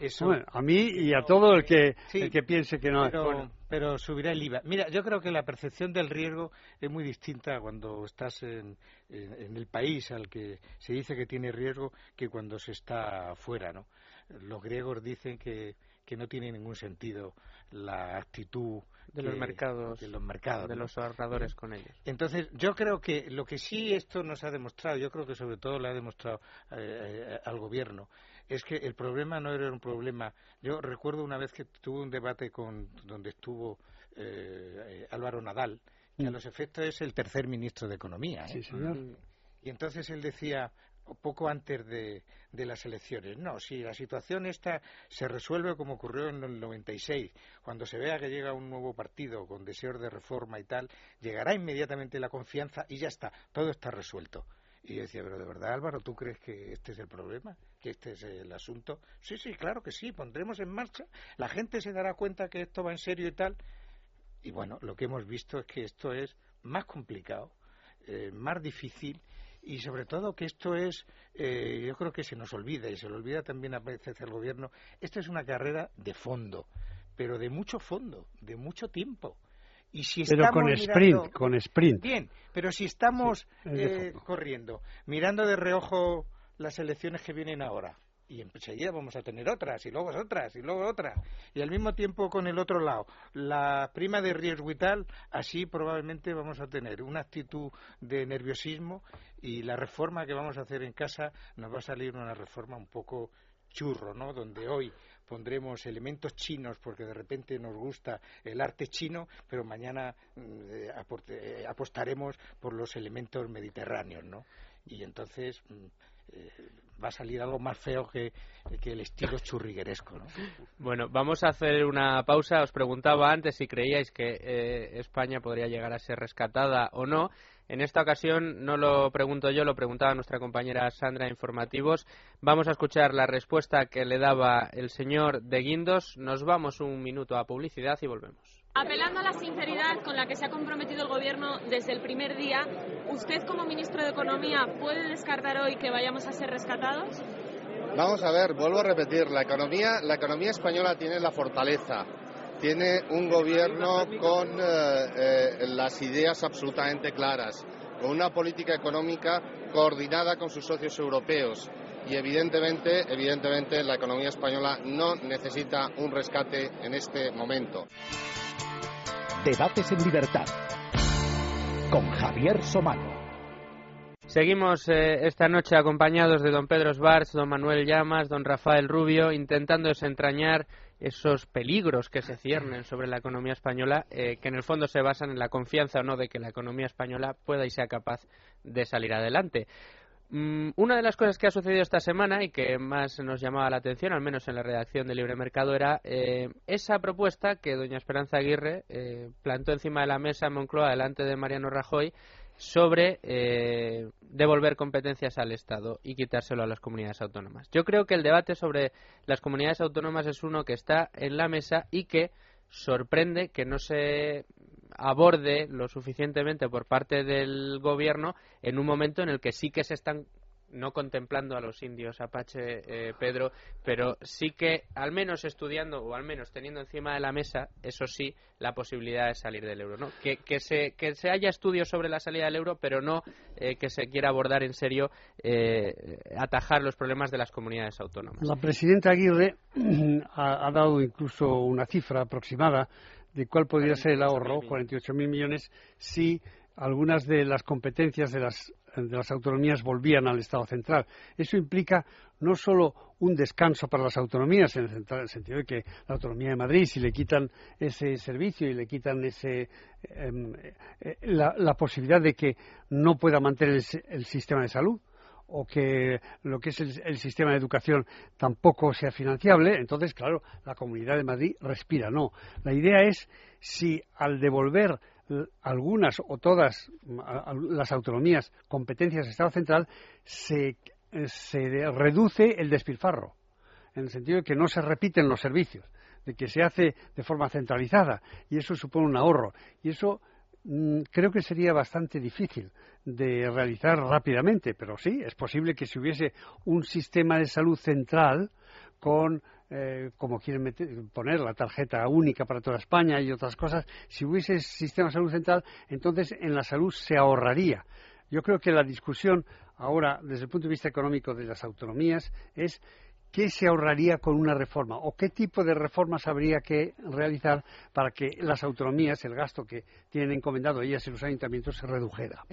eso... Bueno, a mí y a todo el que, Sí, el que piense que no. pero, bueno, pero subirá el IVA. Mira, yo creo que la percepción del riesgo es muy distinta cuando estás en, en- en el país al que se dice que tiene riesgo que cuando se está fuera, ¿no? Los griegos dicen que, que no tiene ningún sentido la actitud de los mercados, de los mercados, de ¿no? los ahorradores con ellos. Entonces, yo creo que lo que sí esto nos ha demostrado, yo creo que sobre todo le ha demostrado eh, eh, al gobierno, es que el problema no era un problema. Yo recuerdo una vez que tuve un debate con donde estuvo eh, Álvaro Nadal, que a Mm. los efectos es el tercer ministro de Economía. ¿eh? Sí, señor. Y entonces él decía, poco antes de, las elecciones. No, si la situación esta se resuelve como ocurrió en el 96, cuando se vea que llega un nuevo partido con deseos de reforma y tal, llegará inmediatamente la confianza y ya está, todo está resuelto. Y yo decía, pero de verdad Álvaro, ¿tú crees que este es el problema? ¿Que este es el asunto? Sí, sí, claro que sí, pondremos en marcha, la gente se dará cuenta que esto va en serio y tal. Y bueno, lo que hemos visto es que esto es más complicado, eh, más difícil y sobre todo que esto es, eh, yo creo que se nos olvida y se lo olvida también a veces el gobierno, esta es una carrera de fondo, pero de mucho fondo, de mucho tiempo. Y si pero con sprint, con sprint. Bien, pero si estamos eh, corriendo, mirando de reojo las elecciones que vienen ahora, y enseguida vamos a tener otras y luego otras y luego otras y al mismo tiempo con el otro lado la prima de riesgo y tal así probablemente vamos a tener una actitud de nerviosismo y la reforma que vamos a hacer en casa nos va a salir una reforma un poco churro, ¿no? Donde hoy pondremos elementos chinos porque de repente nos gusta el arte chino, pero mañana mm, eh, eh, apostaremos por los elementos mediterráneos, ¿no? Y entonces mm, eh, va a salir algo más feo que, el estilo churrigueresco. ¿no? Bueno, vamos a hacer una pausa. Os preguntaba antes si creíais que eh, España podría llegar a ser rescatada o no. En esta ocasión no lo pregunto yo, lo preguntaba nuestra compañera Sandra Informativos. Vamos a escuchar la respuesta que le daba el señor de Guindos. Nos vamos un minuto a publicidad y volvemos. Apelando a la sinceridad con la que se ha comprometido el Gobierno desde el primer día, ¿usted como ministro de Economía puede descartar hoy que vayamos a ser rescatados? Vamos a ver, vuelvo a repetir, la economía, la economía española tiene la fortaleza, tiene un gobierno con eh, eh, las ideas absolutamente claras, con una política económica coordinada con sus socios europeos y evidentemente, evidentemente la economía española no necesita un rescate en este momento. Debates en Libertad con Javier Somano. Seguimos eh, esta noche acompañados de don Pedro Svarts, don Manuel Llamas, don Rafael Rubio, intentando desentrañar esos peligros que se ciernen sobre la economía española, eh, que en el fondo se basan en la confianza o no de que la economía española pueda y sea capaz de salir adelante. Mm, una de las cosas que ha sucedido esta semana y que más nos llamaba la atención, al menos en la redacción de Libre Mercado, era eh, esa propuesta que doña Esperanza Aguirre eh, plantó encima de la mesa en Moncloa delante de Mariano Rajoy sobre eh, devolver competencias al Estado y quitárselo a las comunidades autónomas. Yo creo que el debate sobre las comunidades autónomas es uno que está en la mesa y que sorprende que no se aborde lo suficientemente por parte del gobierno en un momento en el que sí que se están no contemplando a los indios Apache, eh, Pedro, pero sí que al menos estudiando o al menos teniendo encima de la mesa, eso sí, la posibilidad de salir del euro. ¿no? Que, que, se, que se haya estudios sobre la salida del euro, pero no eh, que se quiera abordar en serio eh, atajar los problemas de las comunidades autónomas. La presidenta Aguirre ha, ha dado incluso una cifra aproximada de cuál podría ser el ahorro, 48.000 millones, si algunas de las competencias de las, de las autonomías volvían al Estado central. Eso implica no solo un descanso para las autonomías, en el, sentido de que la autonomía de Madrid, si le quitan ese servicio y le quitan ese, em, eh, la, posibilidad de que no pueda mantener el sistema de salud, o que lo que es el, sistema de educación tampoco sea financiable, entonces, claro, la Comunidad de Madrid respira. No, la idea es si al devolver algunas o todas las autonomías competencias del Estado central se, se reduce el despilfarro, en el sentido de que no se repiten los servicios, de que se hace de forma centralizada y eso supone un ahorro. Y eso Mm, creo que sería bastante difícil de realizar rápidamente, pero sí, es posible que si hubiese un sistema de salud central con, eh, como quieren poner, la tarjeta única para toda España y otras cosas, si hubiese sistema de salud central, entonces en la salud se ahorraría. Yo creo que la discusión ahora, desde el punto de vista económico de las autonomías, es ¿qué se ahorraría con una reforma? ¿O qué tipo de reformas habría que realizar para que las autonomías, el gasto que tienen encomendado ellas y los ayuntamientos, se redujera?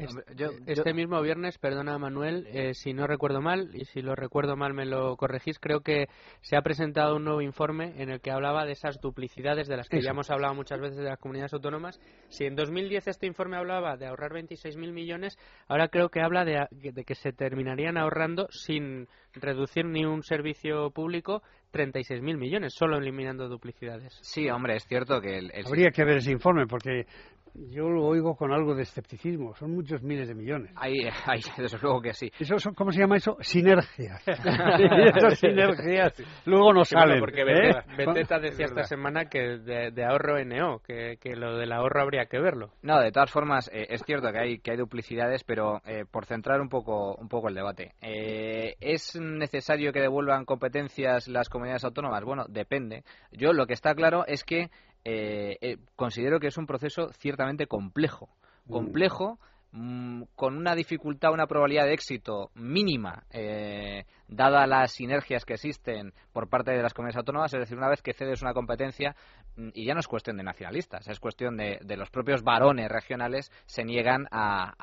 Este, mismo viernes, perdona Manuel, eh, si no recuerdo mal, y si lo recuerdo mal me lo corregís, creo que se ha presentado un nuevo informe en el que hablaba de esas duplicidades de las que ya hemos hablado muchas veces de las comunidades autónomas. Si en 2010 este informe hablaba de ahorrar 26.000 millones, ahora creo que habla de, de que se terminarían ahorrando sin reducir ni un servicio público 36.000 millones, solo eliminando duplicidades. Sí, hombre, es cierto que... Habría que ver ese informe, porque yo lo oigo con algo de escepticismo. Son muchos miles de millones. Hay, hay desde luego que sí. Eso son, ¿Cómo se llama eso? Sinergias. Esas sinergias luego no salen. porque ¿eh? Beteta decía esta semana que de, ahorro NO, que, que, lo del ahorro habría que verlo. No, de todas formas, eh, es cierto que hay, que hay duplicidades, pero eh, por centrar un poco, un poco el debate. ¿Es necesario que devuelvan competencias las comunidades autónomas? Bueno, depende. Yo lo que está claro es que eh, eh, considero que es un proceso ciertamente complejo. Mm. Complejo, mm, con una dificultad, una probabilidad de éxito mínima, eh, dada las sinergias que existen por parte de las comunidades autónomas, es decir, una vez que cedes una competencia, mm, y ya no es cuestión de nacionalistas, es cuestión de, los propios varones regionales, se niegan a,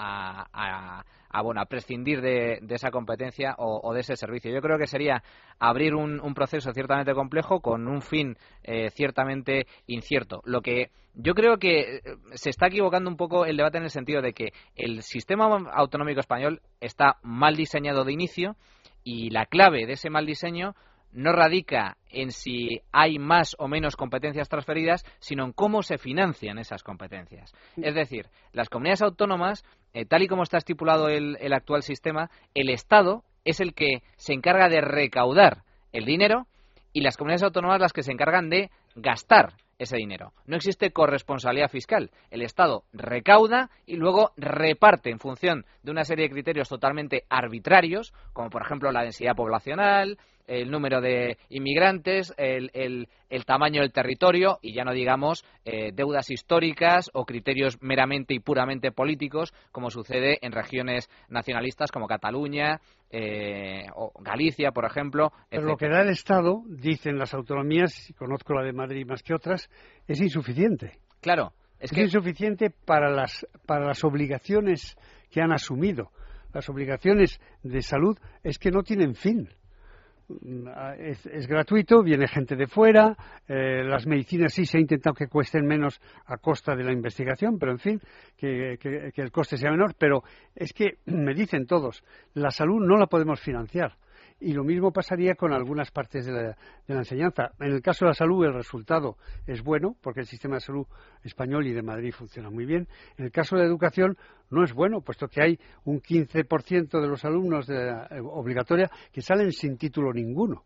a, bueno, a prescindir de, esa competencia o, de ese servicio. Yo creo que sería abrir un, proceso ciertamente complejo con un fin eh, ciertamente incierto. Lo que yo creo que eh, se está equivocando un poco el debate en el sentido de que el sistema autonómico español está mal diseñado de inicio y la clave de ese mal diseño no radica en si hay más o menos competencias transferidas, sino en cómo se financian esas competencias. Es decir, las comunidades autónomas, eh, tal y como está estipulado el, el actual sistema, el Estado es el que se encarga de recaudar el dinero y las comunidades autónomas las que se encargan de gastar ese dinero. No existe corresponsabilidad fiscal. El Estado recauda y luego reparte en función de una serie de criterios totalmente arbitrarios, como por ejemplo la densidad poblacional, el número de inmigrantes, el, el, tamaño del territorio y ya no digamos eh, deudas históricas o criterios meramente y puramente políticos, como sucede en regiones nacionalistas como Cataluña eh, o Galicia, por ejemplo. Pero lo que da el Estado, dicen las autonomías, y conozco la de Madrid más que otras, es insuficiente. Claro. Es, es insuficiente para las, para las obligaciones que han asumido. Las obligaciones de salud es que no tienen fin. Es, gratuito, viene gente de fuera, eh, las medicinas sí se ha intentado que cuesten menos a costa de la investigación, pero en fin, que el coste sea menor, pero es que me dicen todos, la salud no la podemos financiar y lo mismo pasaría con algunas partes de la, enseñanza. En el caso de la salud, el resultado es bueno, porque el sistema de salud español y de Madrid funciona muy bien. En el caso de la educación, no es bueno, puesto que hay un 15% de los alumnos de la, eh, obligatoria que salen sin título ninguno.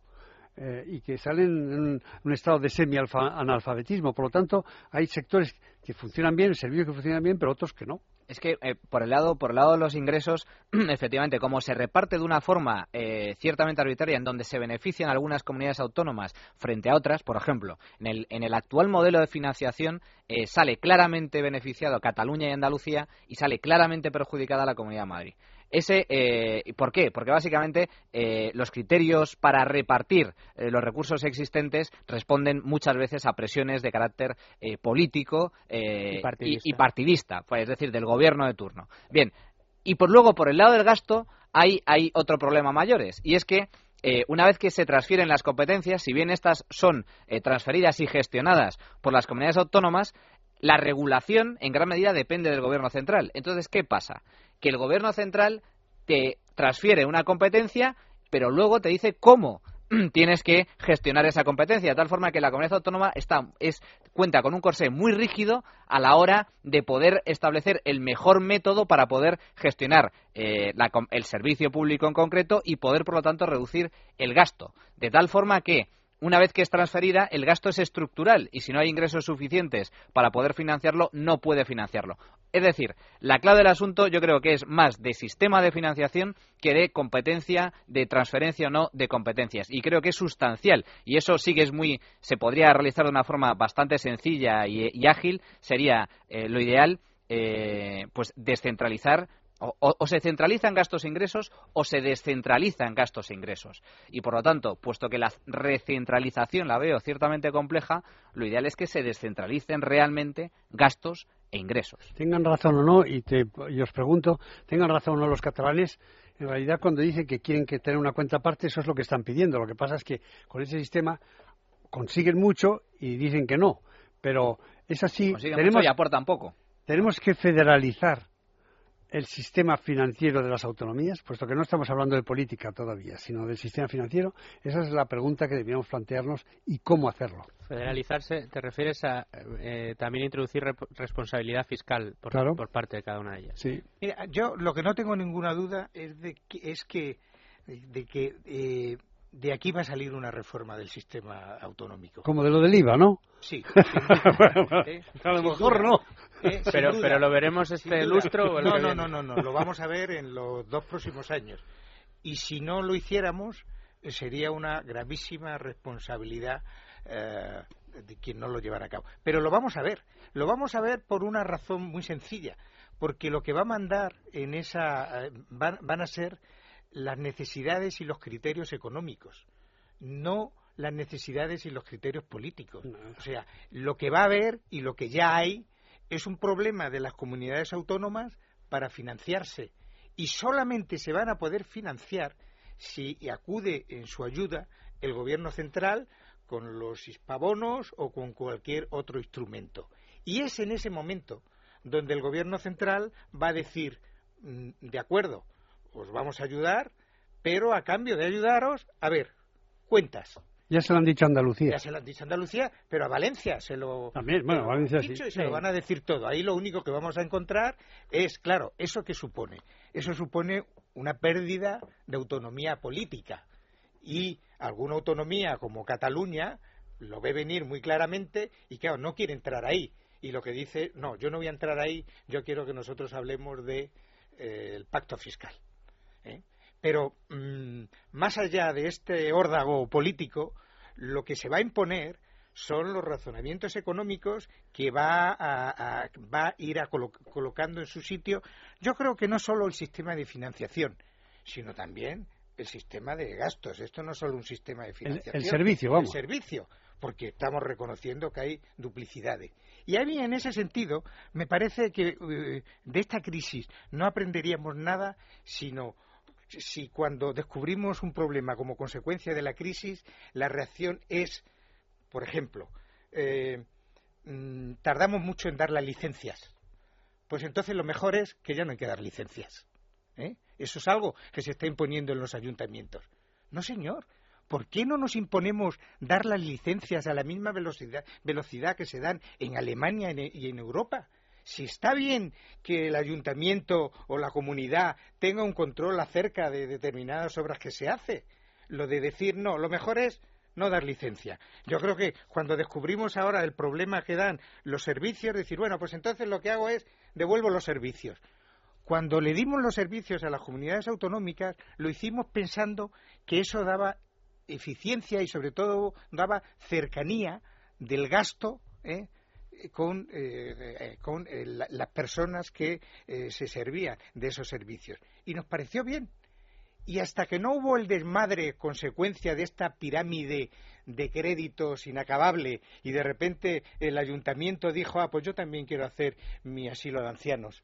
Eh, y que salen en un, estado de semi-analfabetismo. Por lo tanto, hay sectores que funcionan bien, servicios que funcionan bien, pero otros que no. Es que eh, por el lado por el lado de los ingresos, efectivamente, como se reparte de una forma eh, ciertamente arbitraria, en donde se benefician algunas comunidades autónomas frente a otras, por ejemplo, en el, en el actual modelo de financiación eh, sale claramente beneficiado Cataluña y Andalucía y sale claramente perjudicada la Comunidad de Madrid. Ese, eh, ¿Por qué? Porque básicamente eh, los criterios para repartir eh, los recursos existentes responden muchas veces a presiones de carácter político y partidista. Pues, es decir, del gobierno de turno. Bien, y por luego, por el lado del gasto, hay, hay otro problema mayores, y es que una vez que se transfieren las competencias, si bien estas son transferidas y gestionadas por las comunidades autónomas, la regulación en gran medida depende del gobierno central. Entonces, ¿qué pasa? que el gobierno central te transfiere una competencia, pero luego te dice cómo tienes que gestionar esa competencia, de tal forma que la comunidad autónoma está, es, cuenta con un corsé muy rígido a la hora de poder establecer el mejor método para poder gestionar eh, el servicio público en concreto y poder, por lo tanto, reducir el gasto. De tal forma que una vez que es transferida, el gasto es estructural y si no hay ingresos suficientes para poder financiarlo, no puede financiarlo. Es decir, la clave del asunto yo creo que es más de sistema de financiación que de competencia, de transferencia o no de competencias. Y creo que es sustancial. Y eso sí que es muy, se podría realizar de una forma bastante sencilla y, ágil. Sería eh, lo ideal, eh, pues descentralizar o, se centralizan gastos e ingresos o se descentralizan gastos e ingresos. Y por lo tanto, puesto que la recentralización la veo ciertamente compleja, lo ideal es que se descentralicen realmente gastos e ingresos. Tengan razón o no, y, te, os pregunto, tengan razón o no los catalanes, en realidad cuando dicen que quieren que tener una cuenta aparte, eso es lo que están pidiendo. Lo que pasa es que con ese sistema consiguen mucho y dicen que no. Pero es así. tenemos, y aportan poco. Tenemos que federalizar el sistema financiero de las autonomías, puesto que no estamos hablando de política todavía, sino del sistema financiero, esa es la pregunta que debíamos plantearnos y cómo hacerlo. Federalizarse, ¿te refieres a eh, también introducir responsabilidad fiscal por, por, parte de cada una de ellas? Sí. Mira, yo lo que no tengo ninguna duda es de que, es que, de que eh, de aquí va a salir una reforma del sistema autonómico. Como de lo del IVA, ¿no? Sí. a lo mejor no. Eh, pero, pero lo veremos este lustro. no, no, no, no, no, lo vamos a ver en los dos próximos años. Y si no lo hiciéramos, eh, sería una gravísima responsabilidad eh, de quien no lo llevara a cabo. Pero lo vamos a ver. Lo vamos a ver por una razón muy sencilla. Porque lo que va a mandar en esa. van a ser las necesidades y los criterios económicos, no las necesidades y los criterios políticos. O sea, lo que va a haber y lo que ya hay es un problema de las comunidades autónomas para financiarse y solamente se van a poder financiar si acude en su ayuda el gobierno central con los hispabonos o con cualquier otro instrumento. Y es en ese momento donde el gobierno central va a decir, mm, de acuerdo, os vamos a ayudar, pero a cambio de ayudaros, a ver, cuentas. Ya se lo han dicho a Andalucía. Ya se lo han dicho a Andalucía, pero a Valencia se lo, También, bueno, Valencia dicho y se lo van a decir todo. Ahí lo único que vamos a encontrar es, claro, ¿eso qué supone? Eso supone una pérdida de autonomía política. Y alguna autonomía como Cataluña lo ve venir muy claramente y, claro, no quiere entrar ahí. Y lo que dice, no, yo no voy a entrar ahí, yo quiero que nosotros hablemos del de, eh, el pacto fiscal. Pero mm, más allá de este órdago político, lo que se va a imponer son los razonamientos económicos que va a, va a ir a colocando en su sitio, yo creo que no solo el sistema de financiación, sino también el sistema de gastos. Esto no es solo un sistema de financiación. El, servicio, vamos. El servicio, porque estamos reconociendo que hay duplicidades. Y a mí, en ese sentido, me parece que eh, de esta crisis no aprenderíamos nada, sino si cuando descubrimos un problema como consecuencia de la crisis, la reacción es, por ejemplo, eh, mm, tardamos mucho en dar las licencias. Pues entonces lo mejor es que ya no hay que dar licencias. ¿eh? Eso es algo que se está imponiendo en los ayuntamientos. No, señor. ¿Por qué no nos imponemos dar las licencias a la misma velocidad, velocidad que se dan en Alemania y en Europa? Si está bien que el ayuntamiento o la comunidad tenga un control acerca de determinadas obras que se hace, lo de decir no, lo mejor es no dar licencia. Yo creo que cuando descubrimos ahora el problema que dan los servicios, decir, bueno, pues entonces lo que hago es devuelvo los servicios. Cuando le dimos los servicios a las comunidades autonómicas, lo hicimos pensando que eso daba eficiencia y sobre todo daba cercanía del gasto ¿eh? Con, eh, eh, con eh, las personas que se servían de esos servicios. Y nos pareció bien. Y hasta que no hubo el desmadre consecuencia de esta pirámide de créditos inacabable y de repente el ayuntamiento dijo, ah, pues yo también quiero hacer mi asilo de ancianos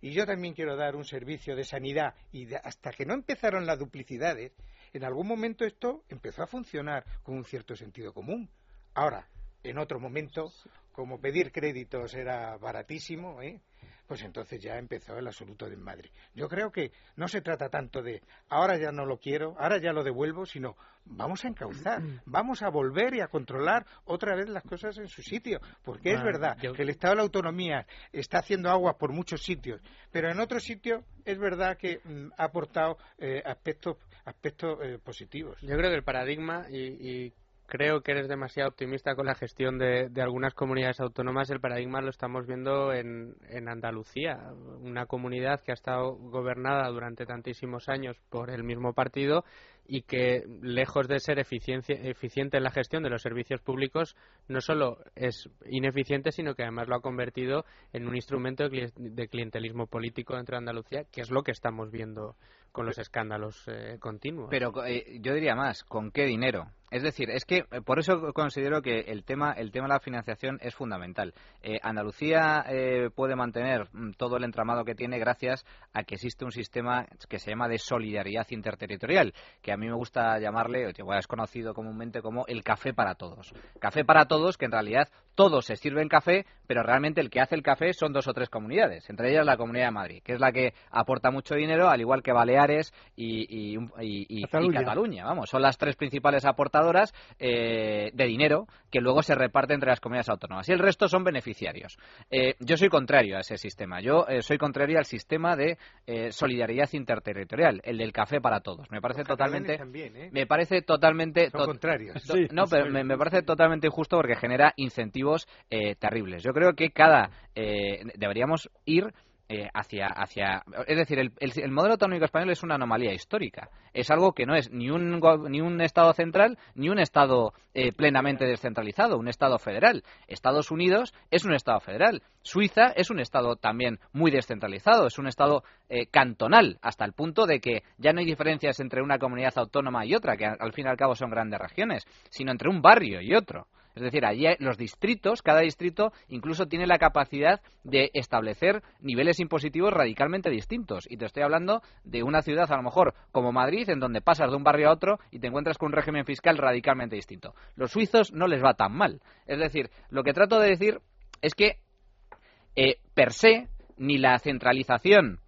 y yo también quiero dar un servicio de sanidad y hasta que no empezaron las duplicidades, en algún momento esto empezó a funcionar con un cierto sentido común. Ahora, en otro momento, como pedir créditos era baratísimo, ¿eh? pues entonces ya empezó el absoluto desmadre. Yo creo que no se trata tanto de ahora ya no lo quiero, ahora ya lo devuelvo, sino vamos a encauzar, vamos a volver y a controlar otra vez las cosas en su sitio, porque es verdad que el Estado de la Autonomía está haciendo agua por muchos sitios, pero en otros sitios es verdad que mm, ha aportado eh, aspectos aspectos eh, positivos. Yo creo que el paradigma y creo que eres demasiado optimista con la gestión de, algunas comunidades autónomas. El paradigma lo estamos viendo en, Andalucía, una comunidad que ha estado gobernada durante tantísimos años por el mismo partido y que lejos de ser eficiente en la gestión de los servicios públicos no solo es ineficiente sino que además lo ha convertido en un instrumento de clientelismo político dentro de Andalucía que es lo que estamos viendo con los escándalos eh, continuos. Pero eh, yo diría más, ¿con qué dinero? Es decir, es que eh, por eso considero que el tema, el tema de la financiación es fundamental. Andalucía puede mantener mm, todo el entramado que tiene gracias a que existe un sistema que se llama de solidaridad interterritorial, que a mí me gusta llamarle, o es conocido comúnmente como el café para todos. Café para todos, que en realidad todos se sirven café, pero realmente el que hace el café son dos o tres comunidades, entre ellas la Comunidad de Madrid, que es la que aporta mucho dinero, al igual que Baleares y, Cataluña. Vamos, son las tres principales aportadoras eh, de dinero que luego se reparte entre las comunidades autónomas. Y el resto son beneficiarios. Eh, yo soy contrario a ese sistema. Yo eh, soy contrario al sistema de solidaridad interterritorial, el del café para todos. Me parece totalmente. Me parece totalmente. no, pero me, parece totalmente injusto porque genera incentivos terribles. Yo creo que cada deberíamos ir eh, hacia, hacia. Es decir, el, el, modelo autonómico español es una anomalía histórica. Es algo que no es ni un, ni un Estado central ni un Estado eh, plenamente descentralizado, un Estado federal. Estados Unidos es un Estado federal. Suiza es un Estado también muy descentralizado, es un Estado eh, cantonal, hasta el punto de que ya no hay diferencias entre una comunidad autónoma y otra, que al fin y al cabo son grandes regiones, sino entre un barrio y otro. Es decir, allí los distritos, cada distrito incluso tiene la capacidad de establecer niveles impositivos radicalmente distintos. Y te estoy hablando de una ciudad, a lo mejor, como Madrid, en donde pasas de un barrio a otro y te encuentras con un régimen fiscal radicalmente distinto. Los suizos no les va tan mal. Es decir, lo que trato de decir es que, eh, per se, ni la centralización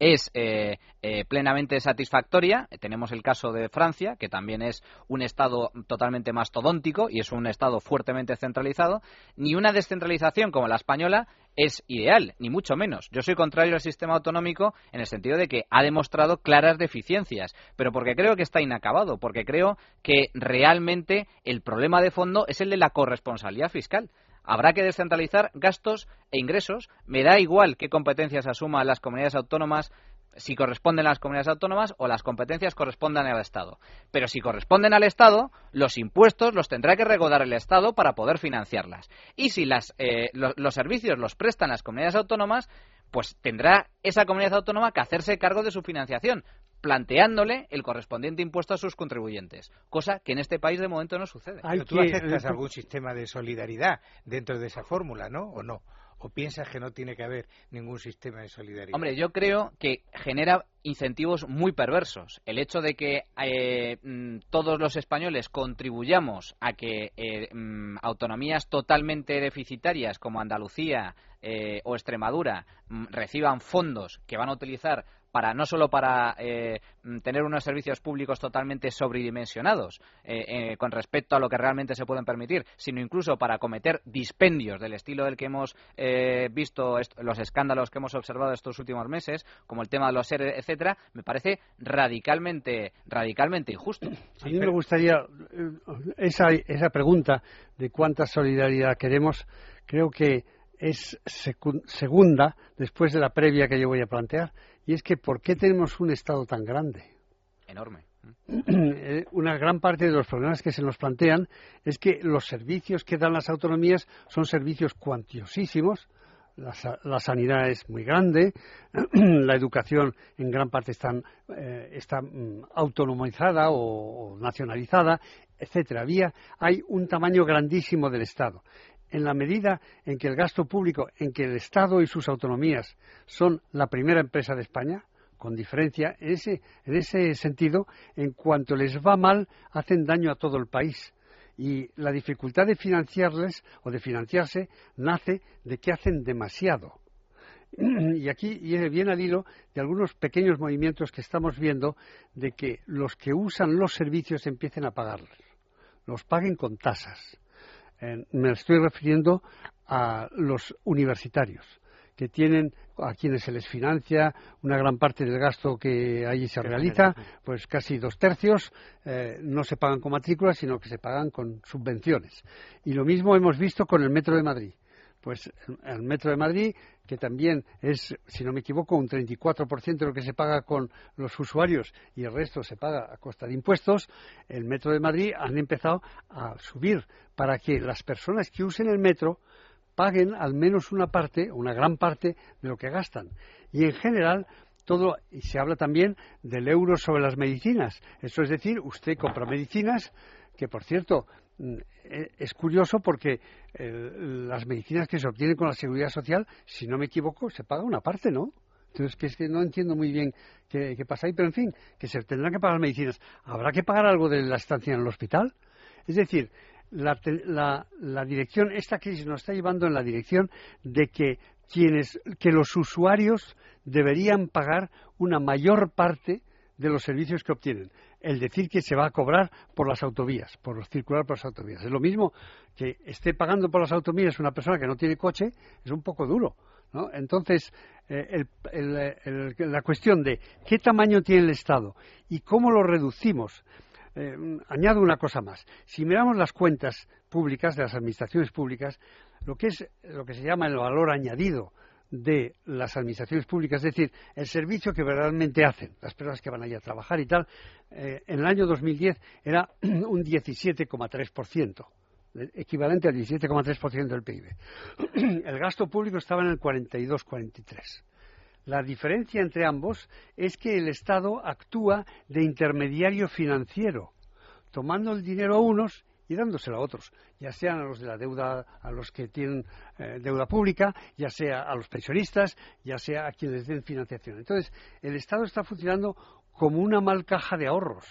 es eh, eh, plenamente satisfactoria. Tenemos el caso de Francia, que también es un Estado totalmente mastodóntico y es un Estado fuertemente centralizado. Ni una descentralización como la española es ideal, ni mucho menos. Yo soy contrario al sistema autonómico en el sentido de que ha demostrado claras deficiencias, pero porque creo que está inacabado, porque creo que realmente el problema de fondo es el de la corresponsabilidad fiscal. Habrá que descentralizar gastos e ingresos. Me da igual qué competencias asuman las comunidades autónomas, si corresponden a las comunidades autónomas o las competencias correspondan al Estado. Pero si corresponden al Estado, los impuestos los tendrá que regodar el Estado para poder financiarlas. Y si eh, los servicios los prestan las comunidades autónomas, pues tendrá esa comunidad autónoma que hacerse cargo de su financiación planteándole el correspondiente impuesto a sus contribuyentes, cosa que en este país de momento no sucede. Pero tú aceptas algún sistema de solidaridad dentro de esa fórmula, ¿no? ¿O no? ¿O piensas que no tiene que haber ningún sistema de solidaridad? Hombre, yo creo que genera incentivos muy perversos. El hecho de que eh, mm, todos los españoles contribuyamos a que eh, mm, autonomías totalmente deficitarias como Andalucía eh, o Extremadura mm, reciban fondos que van a utilizar para no solo para eh, tener unos servicios públicos totalmente sobredimensionados eh, eh, con respecto a lo que realmente se pueden permitir, sino incluso para cometer dispendios del estilo del que hemos visto los escándalos que hemos observado estos últimos meses, como el tema de los seres, etcétera, me parece radicalmente radicalmente injusto. A mí me gustaría esa esa pregunta de cuánta solidaridad queremos, creo que es segunda después de la previa que yo voy a plantear y es que, ¿por qué tenemos un Estado tan grande? Enorme. Eh, una gran parte de los problemas que se nos plantean es que los servicios que dan las autonomías son servicios cuantiosísimos. La, sanidad es muy grande, la educación en gran parte está, eh, está mm, autonomizada o, o nacionalizada, etcétera. hay un tamaño grandísimo del Estado en la medida en que el gasto público, en que el Estado y sus autonomías son la primera empresa de España, con diferencia, en ese, en ese sentido, en cuanto les va mal, hacen daño a todo el país. Y la dificultad de financiarles o de financiarse nace de que hacen demasiado. Y aquí viene al hilo de algunos pequeños movimientos que estamos viendo de que los que usan los servicios empiecen a pagarlos, los paguen con tasas eh, me estoy refiriendo a los universitarios que tienen a quienes se les financia una gran parte del gasto que allí se realiza, pues casi dos tercios eh, no se pagan con matrículas, sino que se pagan con subvenciones. Y lo mismo hemos visto con el Metro de Madrid. Pues el Metro de Madrid, que también es, si no me equivoco, un 34% de lo que se paga con los usuarios y el resto se paga a costa de impuestos, el Metro de Madrid han empezado a subir para que las personas que usen el metro paguen al menos una parte, una gran parte de lo que gastan. Y en general, todo, y se habla también del euro sobre las medicinas. Eso es decir, usted compra medicinas, que por cierto, es curioso porque las medicinas que se obtienen con la seguridad social, si no me equivoco, se paga una parte, ¿no? Entonces, que es que no entiendo muy bien qué, pasa ahí, pero en fin, que se tendrán que pagar medicinas. ¿Habrá que pagar algo de la estancia en el hospital? Es decir, la, la, dirección, esta crisis nos está llevando en la dirección de que quienes, que los usuarios deberían pagar una mayor parte de los servicios que obtienen. El decir que se va a cobrar por las autovías, por circular por las autovías. Es lo mismo que esté pagando por las autovías una persona que no tiene coche, es un poco duro. ¿no? Entonces, eh, la cuestión de qué tamaño tiene el Estado y cómo lo reducimos. Eh, añado una cosa más. Si miramos las cuentas públicas de las administraciones públicas, lo que es lo que se llama el valor añadido de las administraciones públicas, es decir, el servicio que verdaderamente hacen, las personas que van allí a trabajar y tal, eh, en el año 2010 era un 17,3%, equivalente al 17,3% del PIB. El gasto público estaba en el 42,43%. La diferencia entre ambos es que el Estado actúa de intermediario financiero, tomando el dinero a unos y dándoselo a otros, ya sean a los de la deuda, a los que tienen eh, deuda pública, ya sea a los pensionistas, ya sea a quienes den financiación. Entonces, el Estado está funcionando como una mal caja de ahorros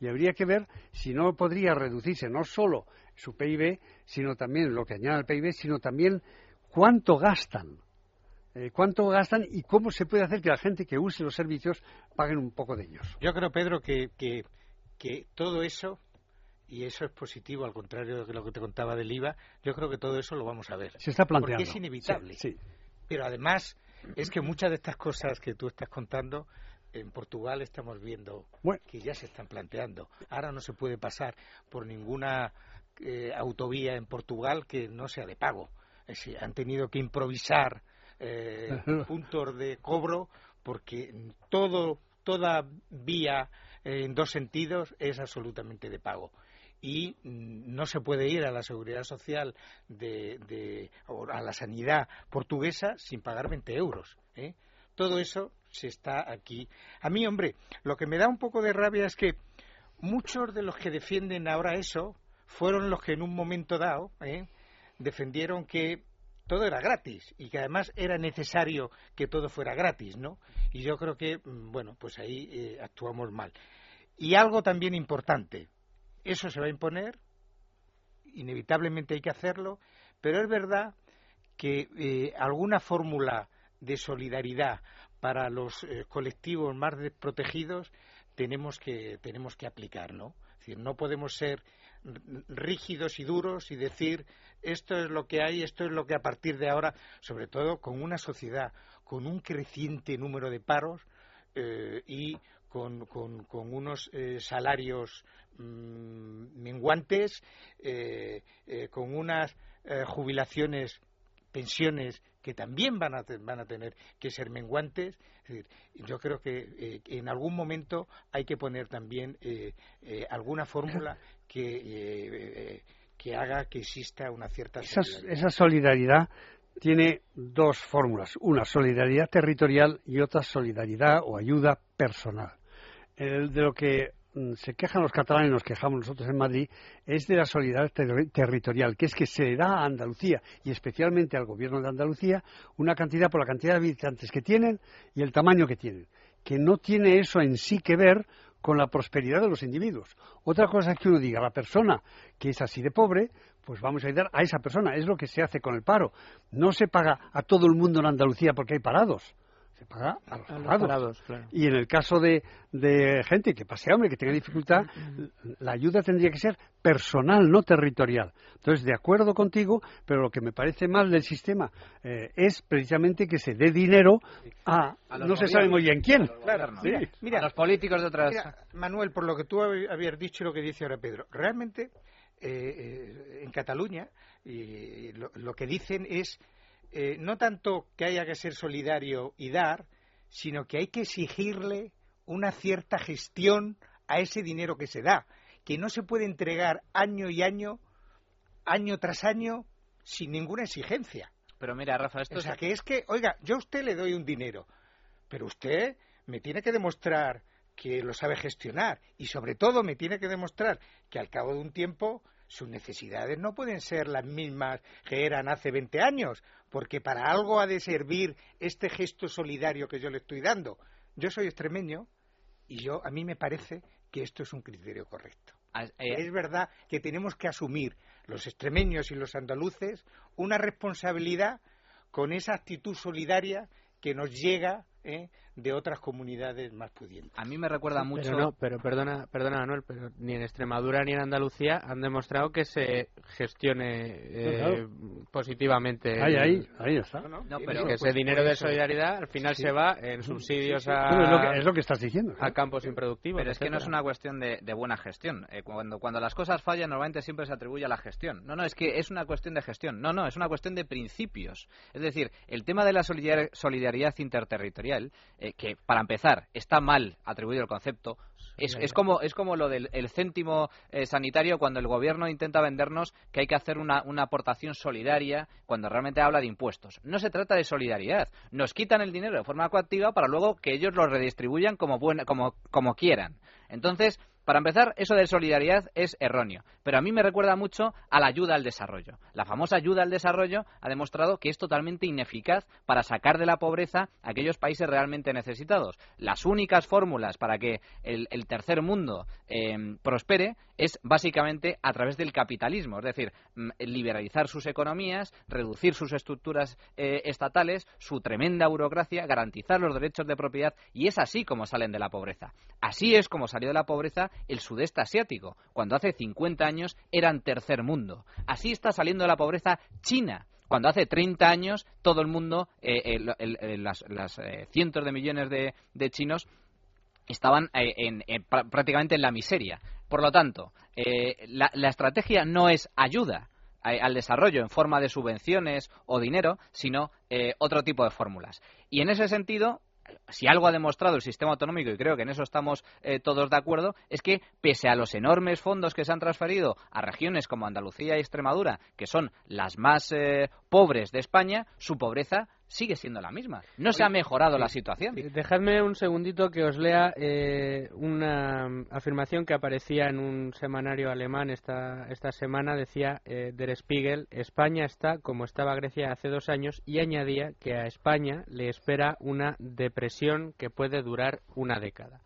y habría que ver si no podría reducirse no solo su PIB, sino también lo que añade al PIB, sino también cuánto gastan. Eh, cuánto gastan y cómo se puede hacer que la gente que use los servicios paguen un poco de ellos. Yo creo, Pedro, que, que todo eso y eso es positivo, al contrario de lo que te contaba del IVA, yo creo que todo eso lo vamos a ver. Se está planteando. Porque es inevitable. Sí, Pero además es que muchas de estas cosas que tú estás contando, en Portugal estamos viendo que ya se están planteando. Ahora no se puede pasar por ninguna eh, autovía en Portugal que no sea de pago. Es decir, han tenido que improvisar eh, puntos de cobro porque todo, toda vía en dos sentidos es absolutamente de pago y no se puede ir a la seguridad social de, o a la sanidad portuguesa sin pagar 20 euros. ¿eh? Todo eso se está aquí. A mí, hombre, lo que me da un poco de rabia es que muchos de los que defienden ahora eso fueron los que en un momento dado ¿eh? defendieron que todo era gratis y que además era necesario que todo fuera gratis, ¿no? Y yo creo que, mm, bueno, pues ahí eh, actuamos mal. Y algo también importante, eso se va a imponer, inevitablemente hay que hacerlo, pero es verdad que eh, alguna fórmula de solidaridad para los eh, colectivos más desprotegidos tenemos que, tenemos que aplicar, ¿no? Es decir, no podemos ser rígidos y duros y decir esto es lo que hay, esto es lo que a partir de ahora, sobre todo con una sociedad con un creciente número de paros eh, y con, con, unos salarios Mm, menguantes, eh, eh, con unas eh, jubilaciones, pensiones que también van a, van a tener que ser menguantes. yo creo que en algún momento hay que poner también alguna fórmula que, que haga que exista una cierta solidaridad. esa solidaridad tiene dos fórmulas, una solidaridad territorial y otra solidaridad o ayuda personal. El de lo que Mm, se quejan los catalanes, nos quejamos nosotros en Madrid, es de la solidaridad territorial, que es que se le da a Andalucía y especialmente al gobierno de Andalucía una cantidad por la cantidad de habitantes que tienen y el tamaño que tienen, que no tiene eso en sí que ver con la prosperidad de los individuos. Otra cosa es que uno diga, la persona que es así de pobre, pues vamos a ayudar a esa persona. Es lo que se hace con el paro. No se paga a todo el mundo en Andalucía porque hay parados se paga a los, parados. Y en el caso de, de, gente que pase hambre, que tenga dificultad, la ayuda tendría que ser personal, no territorial. Entonces, de acuerdo contigo, pero lo que me parece mal del sistema eh, es precisamente que se dé dinero a, no se sabe muy bien quién. Mira, a los políticos de otras. Manuel, por lo que tú habías dicho y lo que dice ahora Pedro, realmente en Cataluña y lo, que dicen es no tanto que haya que ser solidario y dar, sino que hay que exigirle una cierta gestión a ese dinero que se da, que no se puede entregar año y año, año tras año, sin ninguna exigencia. Pero mira, Rafa, esto o sea, que es que, oiga, yo a usted le doy un dinero, pero usted me tiene que demostrar que lo sabe gestionar y sobre todo me tiene que demostrar que al cabo de un tiempo sus necesidades no pueden ser las mismas que eran hace 20 años, porque para algo ha de servir este gesto solidario que yo le estoy dando. Yo soy extremeño y yo a mí me parece que esto es un criterio correcto. Ah, eh, es verdad que tenemos que asumir los extremeños y los andaluces una responsabilidad con esa actitud solidaria que nos llega ¿eh? de otras comunidades más pudientes. A mí me recuerda mucho. Pero no, pero perdona, perdona Manuel, pero ni en Extremadura ni en Andalucía han demostrado que se gestione eh, positivamente. Ahí, ahí, ahí está. No, pero que ese pues dinero de solidaridad al final se va en subsidios a. es, lo que, estás diciendo. A campos improductivos. Pero es que no es una cuestión de, buena gestión. Eh, cuando, cuando las cosas fallan, normalmente siempre se atribuye a la gestión. No, no, es que es una cuestión de gestión. No, no, es una cuestión de principios. Es decir, el tema de la solidaridad interterritorial eh, que para empezar está mal atribuido el concepto. Es, es, como, es como lo del céntimo eh, sanitario cuando el gobierno intenta vendernos que hay que hacer una, una, aportación solidaria cuando realmente habla de impuestos. No se trata de solidaridad. Nos quitan el dinero de forma coactiva para luego que ellos lo redistribuyan como, como, como quieran. Entonces, para empezar, eso de solidaridad es erróneo, pero a mí me recuerda mucho a la ayuda al desarrollo. La famosa ayuda al desarrollo ha demostrado que es totalmente ineficaz para sacar de la pobreza a aquellos países realmente necesitados. Las únicas fórmulas para que el, tercer mundo eh, prospere es básicamente a través del capitalismo, es decir, mm, liberalizar sus economías, reducir sus estructuras eh, estatales, su tremenda burocracia, garantizar los derechos de propiedad y es así como salen de la pobreza. Así es como salió de la pobreza el sudeste asiático, cuando hace 50 años eran tercer mundo. Así está saliendo de la pobreza China, cuando hace 30 años todo el mundo, eh, eh, las, cientos de millones de, chinos estaban prácticamente en la miseria. Por lo tanto, la, estrategia no es ayuda al desarrollo en forma de subvenciones o dinero, sino otro tipo de fórmulas. Y en ese sentido, si algo ha demostrado el sistema autonómico, y creo que en eso estamos eh, todos de acuerdo, es que pese a los enormes fondos que se han transferido a regiones como Andalucía y Extremadura, que son las más eh, pobres de España, su pobreza sigue siendo la misma. No se ha mejorado la situación. Dejadme un segundito que os lea eh, una afirmación que aparecía en un semanario alemán esta, esta semana. Decía eh, Der Spiegel, España está como estaba Grecia hace dos años y añadía que a España le espera una depresión que puede durar una década.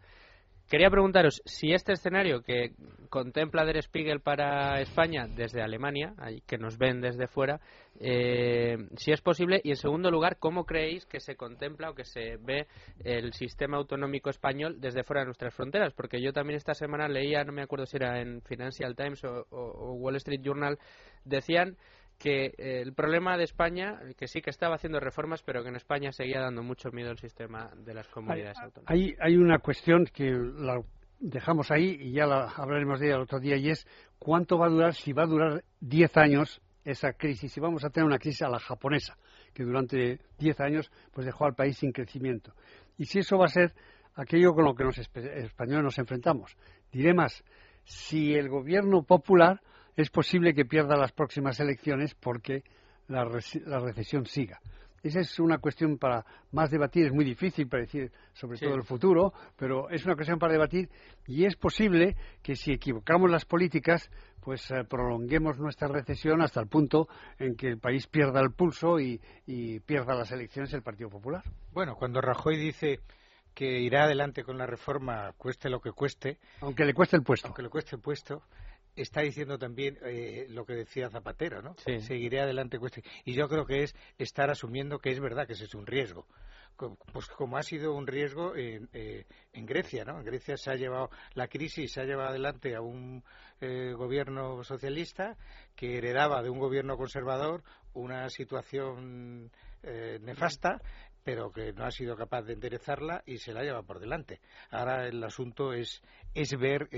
Quería preguntaros si este escenario que contempla Der Spiegel para España desde Alemania, que nos ven desde fuera, eh, si es posible, y en segundo lugar, ¿cómo creéis que se contempla o que se ve el sistema autonómico español desde fuera de nuestras fronteras? Porque yo también esta semana leía, no me acuerdo si era en Financial Times o Wall Street Journal, decían que eh, el problema de España, que sí que estaba haciendo reformas, pero que en España seguía dando mucho miedo al sistema de las comunidades autónomas. Hay, hay una cuestión que la dejamos ahí y ya la hablaremos de ella el otro día, y es cuánto va a durar, si va a durar 10 años esa crisis, si vamos a tener una crisis a la japonesa, que durante 10 años pues dejó al país sin crecimiento. Y si eso va a ser aquello con lo que los españoles nos enfrentamos. Diré más, si el gobierno popular es posible que pierda las próximas elecciones porque la, recesión siga. Esa es una cuestión para más debatir, es muy difícil predecir sobre todo el futuro, pero es una cuestión para debatir y es posible que si equivocamos las políticas, pues eh, prolonguemos nuestra recesión hasta el punto en que el país pierda el pulso y, y pierda las elecciones el Partido Popular. Bueno, cuando Rajoy dice que irá adelante con la reforma cueste lo que cueste, aunque le cueste el puesto, aunque le cueste el puesto, está diciendo también eh, lo que decía Zapatero, ¿no? Seguiré adelante. Y yo creo que es estar asumiendo que es verdad que ese es un riesgo. Pues como ha sido un riesgo en, eh, en Grecia, ¿no? En Grecia se ha llevado la crisis, se ha llevado adelante a un eh, gobierno socialista que heredaba de un gobierno conservador una situación nefasta pero que no ha sido capaz de enderezarla y se la lleva por delante. Ahora el asunto es, es ver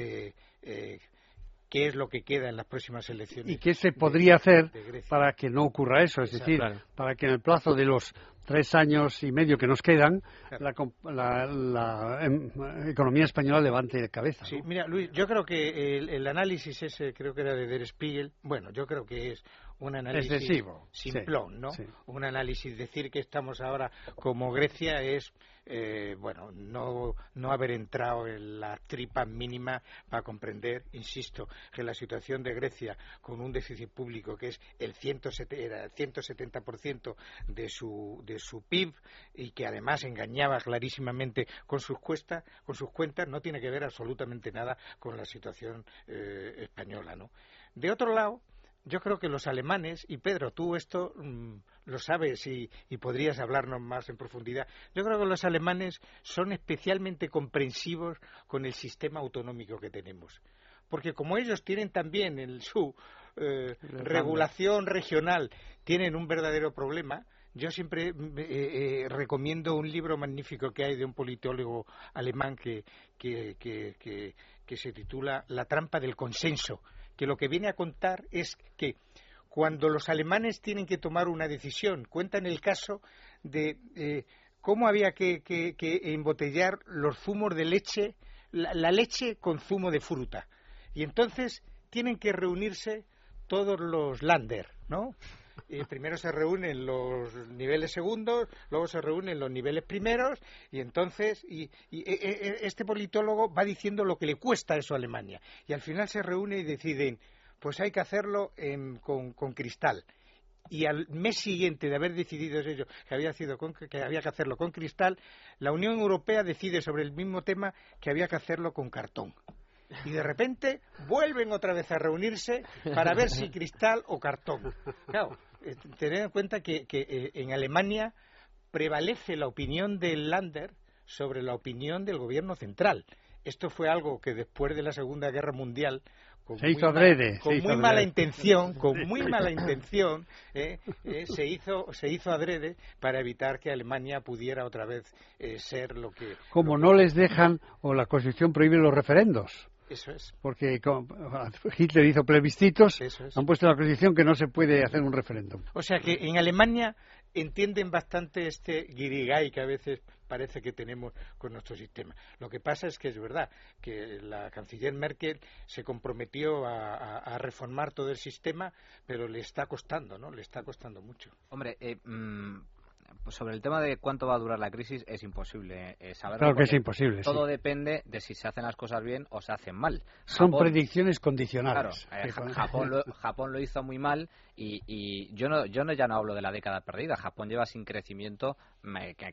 qué es lo que queda en las próximas elecciones. ¿Y qué se podría hacer para que no ocurra eso? Es decir, para que en el plazo de los tres años y medio que nos quedan, la, em, economía española levante de cabeza. Sí, mira, Luis, yo creo que el, análisis ese, creo que era de Der Spiegel, bueno, yo creo que es un análisis Excesivo, simplón, ¿no? Un análisis, decir que estamos ahora como Grecia es eh, bueno, no, no haber entrado en la tripa mínima para comprender, insisto, que la situación de Grecia con un déficit público que es el 170% de su, de su PIB y que además engañaba clarísimamente con sus, cuestas, con sus cuentas, no tiene que ver absolutamente nada con la situación eh, española. ¿no? De otro lado, yo creo que los alemanes, y Pedro, tú esto mm, lo sabes y, podrías hablarnos más en profundidad, yo creo que los alemanes son especialmente comprensivos con el sistema autonómico que tenemos. Porque como ellos tienen también en su eh, regulación regional, tienen un verdadero problema, yo siempre eh, eh, recomiendo un libro magnífico que hay de un politólogo alemán que, que se titula La trampa del consenso que lo que viene a contar es que cuando los alemanes tienen que tomar una decisión, cuentan el caso de eh, cómo había que, embotellar los zumos de leche, la, leche con zumo de fruta. Y entonces tienen que reunirse todos los lander, ¿no? Primero se reúnen los niveles segundos, luego se reúnen los niveles primeros, y entonces y, e, e, e, este politólogo va diciendo lo que le cuesta eso a Alemania. Y al final se reúne y deciden, pues hay que hacerlo con, cristal y al mes siguiente de haber decidido ello que había, que había que hacerlo con cristal, la Unión Europea decide sobre el mismo tema que había que hacerlo con cartón. Y de repente vuelven otra vez a reunirse para ver si cristal o cartón. Tener en cuenta que, eh, en Alemania prevalece la opinión del Lander sobre la opinión del gobierno central. Esto fue algo que después de la Segunda Guerra Mundial con se hizo adrede. con muy mala intención, con muy mala intención, eh, se, hizo, se hizo adrede para evitar que Alemania pudiera otra vez ser lo que... Como no les dejan, o la Constitución prohíbe los referendos. Eso es. Porque Hitler hizo plebiscitos, han puesto la Constitución que no se puede hacer un referéndum. O sea que en Alemania entienden bastante este guirigay que a veces parece que tenemos con nuestro sistema. Lo que pasa es que es verdad que la canciller Merkel se comprometió a, reformar todo el sistema, pero le está costando, ¿no? Le está costando mucho. Hombre, eh, mm, pues sobre el tema de cuánto va a durar la crisis es imposible eh, saberlo. Claro que es imposible. Todo depende de si se hacen las cosas bien o se hacen mal. Son predicciones condicionales. Claro, eh, Japón, lo, Japón lo hizo muy mal y, yo no yo no ya no hablo de la década perdida. Japón lleva sin crecimiento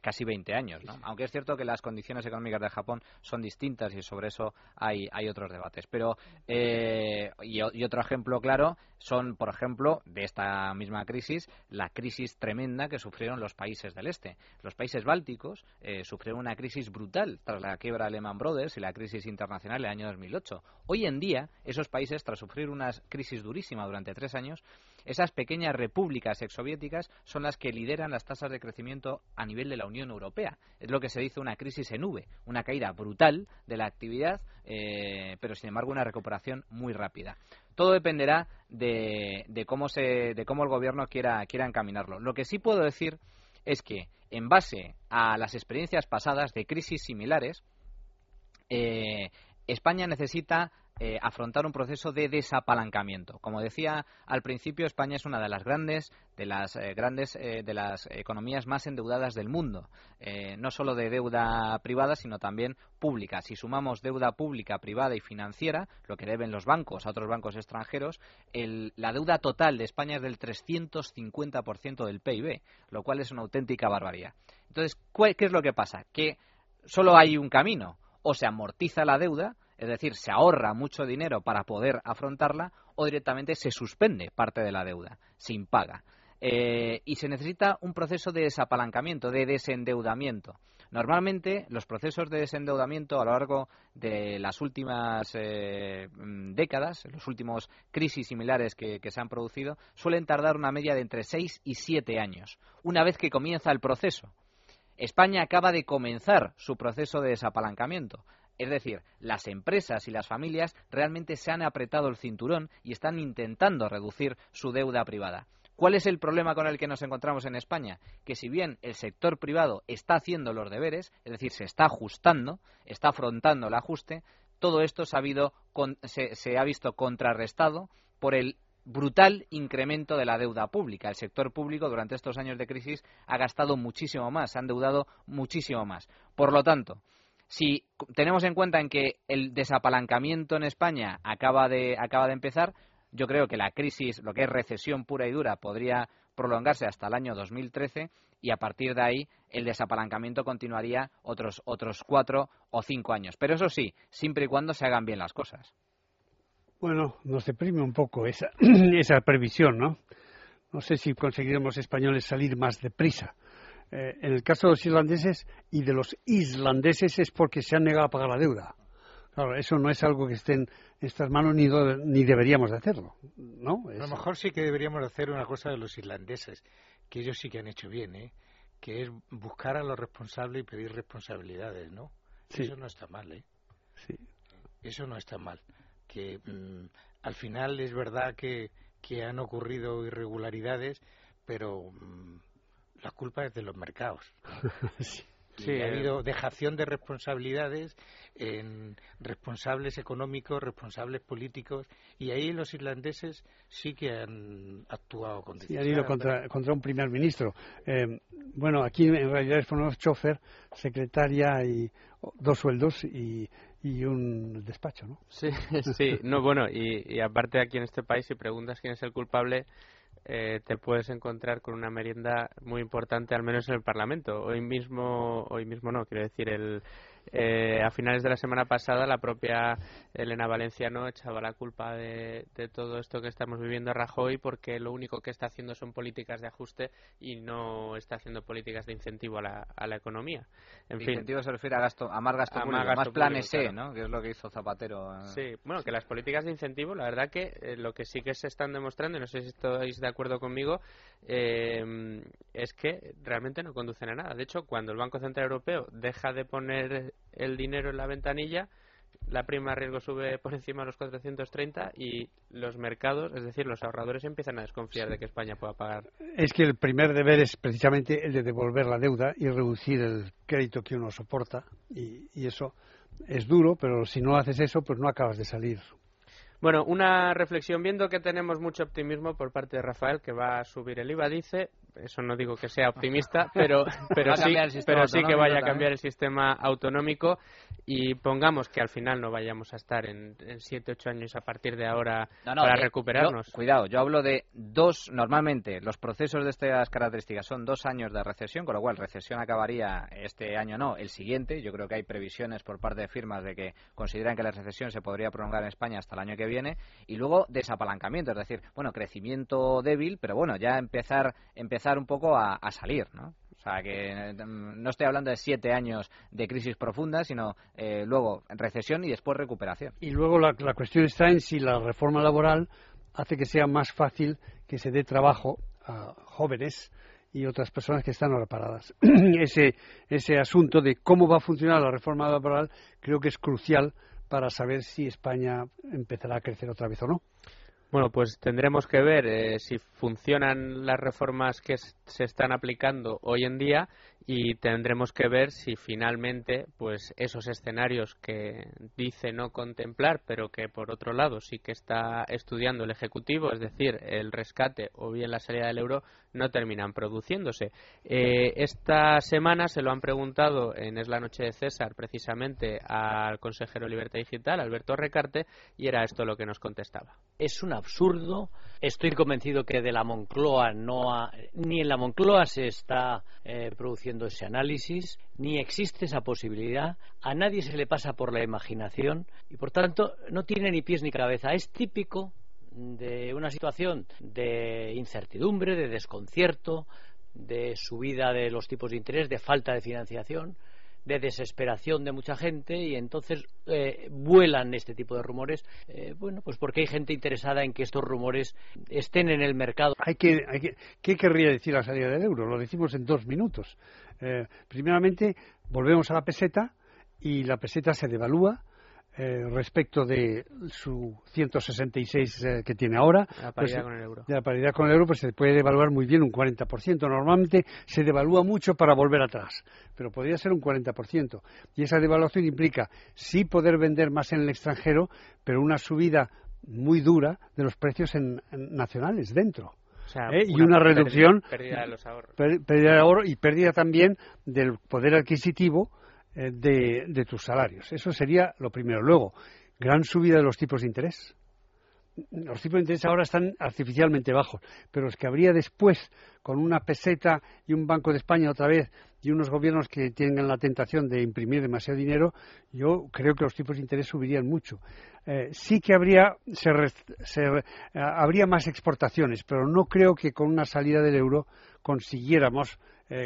casi 20 años, ¿no? Aunque es cierto que las condiciones económicas de Japón son distintas y sobre eso hay, hay otros debates. Pero eh, y, otro ejemplo claro son, por ejemplo, de esta misma crisis, la crisis tremenda que sufrieron los países del este. Los países bálticos eh, sufrieron una crisis brutal tras la quiebra de Lehman Brothers y la crisis internacional del año 2008. Hoy en día, esos países, tras sufrir una crisis durísima durante tres años, esas pequeñas repúblicas exsoviéticas son las que lideran las tasas de crecimiento a nivel de la Unión Europea. Es lo que se dice una crisis en V, una caída brutal de la actividad, eh, pero sin embargo una recuperación muy rápida. Todo dependerá de, cómo, se, de cómo el gobierno quiera, quiera encaminarlo. Lo que sí puedo decir es que, en base a las experiencias pasadas de crisis similares, eh, España necesita eh, afrontar un proceso de desapalancamiento. Como decía al principio, España es una de las grandes, de las eh, grandes, eh, de las economías más endeudadas del mundo, no solo de deuda privada, sino también pública. Si sumamos deuda pública, privada y financiera, lo que deben los bancos a otros bancos extranjeros, la deuda total de España es del 350% del PIB, lo cual es una auténtica barbaridad. Entonces, ¿qué es lo que pasa? Que solo hay un camino, o se amortiza la deuda, es decir, se ahorra mucho dinero para poder afrontarla o directamente se suspende parte de la deuda, se impaga. Eh, y se necesita un proceso de desapalancamiento, de desendeudamiento. Normalmente, los procesos de desendeudamiento a lo largo de las últimas eh, mm, décadas, los últimos crisis similares que, que, se han producido, suelen tardar una media de entre 6 y 7 años, una vez que comienza el proceso. España acaba de comenzar su proceso de desapalancamiento. Es decir, las empresas y las familias realmente se han apretado el cinturón y están intentando reducir su deuda privada. ¿Cuál es el problema con el que nos encontramos en España? Que si bien el sector privado está haciendo los deberes, es decir, se está ajustando, está afrontando el ajuste, todo esto se ha, se ha visto contrarrestado por el brutal incremento de la deuda pública. El sector público durante estos años de crisis ha gastado muchísimo más, se ha endeudado muchísimo más. Por lo tanto, si tenemos en cuenta en que el desapalancamiento en España acaba de, acaba de empezar, yo creo que la crisis, lo que es recesión pura y dura, podría prolongarse hasta el año 2013 y a partir de ahí el desapalancamiento continuaría otros, otros cuatro o cinco años. Pero eso sí, siempre y cuando se hagan bien las cosas. Bueno, nos deprime un poco esa, esa previsión, ¿no? No sé si conseguiremos españoles salir más deprisa. Eh, en el caso de los irlandeses y de los islandeses es porque se han negado a pagar la deuda. Claro, eso no es algo que esté en estas manos ni, ni deberíamos de hacerlo, ¿no? A lo mejor sí que deberíamos hacer una cosa de los irlandeses, que ellos sí que han hecho bien, ¿eh? Que es buscar a los responsables y pedir responsabilidades, ¿no? Eso no está mal, ¿eh? Sí. Eso no está mal que mm, al final es verdad que, han ocurrido irregularidades, pero mm, la culpa es de los mercados. sí. ha habido dejación de responsabilidades en responsables económicos, responsables políticos, y ahí los irlandeses sí que han actuado con Sí, han ido contra, contra un primer ministro. Eh, bueno, aquí en realidad es un chofer, secretaria y dos sueldos y, y un despacho, ¿no? Sí, sí, no, bueno, y, aparte aquí en este país, si preguntas quién es el culpable, eh, te puedes encontrar con una merienda muy importante, al menos en el Parlamento. Hoy mismo, hoy mismo no, quiero decir, el, eh, a finales de la semana pasada, la propia Elena Valenciano echaba la culpa de, todo esto que estamos viviendo a Rajoy porque lo único que está haciendo son políticas de ajuste y no está haciendo políticas de incentivo a la, a la economía. En incentivo se refiere a, gasto, a más gasto público, más, planes E, ¿no? Que es lo que hizo Zapatero. Eh. Sí, bueno, que las políticas de incentivo, la verdad que eh, lo que sí que se están demostrando, y no sé si estáis de acuerdo conmigo, es que realmente no conducen a nada. De hecho, cuando el Banco Central Europeo deja de poner el dinero en la ventanilla, la prima de riesgo sube por encima de los 430 y los mercados, es decir, los ahorradores empiezan a desconfiar de que España pueda pagar. Es que el primer deber es precisamente el de devolver la deuda y reducir el crédito que uno soporta y, y eso es duro, pero si no haces eso, pues no acabas de salir. Bueno, una reflexión, viendo que tenemos mucho optimismo por parte de Rafael, que va a subir el IVA, dice, eso no digo que sea optimista, pero, pero sí, pero sí que vaya a cambiar el sistema autonómico y pongamos que al final no vayamos a estar en, en siete, ocho años a partir de ahora para eh, recuperarnos. cuidado, yo hablo de dos, normalmente los procesos de estas características son dos años de recesión, con lo cual recesión acabaría este año no, el siguiente. Yo creo que hay previsiones por parte de firmas de que consideran que la recesión se podría prolongar en España hasta el año que viene y luego desapalancamiento, es decir, bueno, crecimiento débil, pero bueno, ya empezar, empezar un poco a, salir, ¿no? O sea, que mm, no estoy hablando de siete años de crisis profunda, sino eh, luego recesión y después recuperación. Y luego la, cuestión está en si la reforma laboral hace que sea más fácil que se dé trabajo a jóvenes y otras personas que están ahora paradas. ese, ese asunto de cómo va a funcionar la reforma laboral creo que es crucial para saber si España empezará a crecer otra vez o no. Bueno, pues tendremos que ver eh, si funcionan las reformas que se están aplicando hoy en día y tendremos que ver si finalmente pues esos escenarios que dice no contemplar pero que por otro lado sí que está estudiando el ejecutivo es decir el rescate o bien la salida del euro no terminan produciéndose. Eh, esta semana se lo han preguntado en es la noche de César precisamente al consejero Libertad Digital Alberto Recarte y era esto lo que nos contestaba. Es un absurdo. Estoy convencido que de la Moncloa no ni en la Moncloa se está eh, produciendo ese análisis, ni existe esa posibilidad, a nadie se le pasa por la imaginación y por tanto no tiene ni pies ni cabeza. Es típico de una situación de incertidumbre, de desconcierto, de subida de los tipos de interés, de falta de financiación de desesperación de mucha gente y entonces eh, vuelan este tipo de rumores, eh, bueno, pues porque hay gente interesada en que estos rumores estén en el mercado. Hay que, hay que, ¿Qué querría decir la salida del euro? Lo decimos en dos minutos. Eh, primeramente, volvemos a la peseta y la peseta se devalúa eh, respecto de su 166 eh, que tiene ahora. La paridad pues, con el euro. De la paridad con el euro, pues se puede devaluar muy bien un 40%. Normalmente se devalúa mucho para volver atrás, pero podría ser un 40%. Y esa devaluación implica sí poder vender más en el extranjero, pero una subida muy dura de los precios en, nacionales dentro. ¿Eh? y una reducción pérdida, de los ahorros. pérdida de ahorro y pérdida también del poder adquisitivo eh, de, tus salarios. Eso sería lo primero. Luego, gran subida de los tipos de interés. Los tipos de interés ahora están artificialmente bajos, pero los que habría después, con una peseta y un Banco de España otra vez, y unos gobiernos que tengan la tentación de imprimir demasiado dinero, yo creo que los tipos de interés subirían mucho. Eh, sí que habría, eh, habría más exportaciones, pero no creo que con una salida del euro consiguiéramos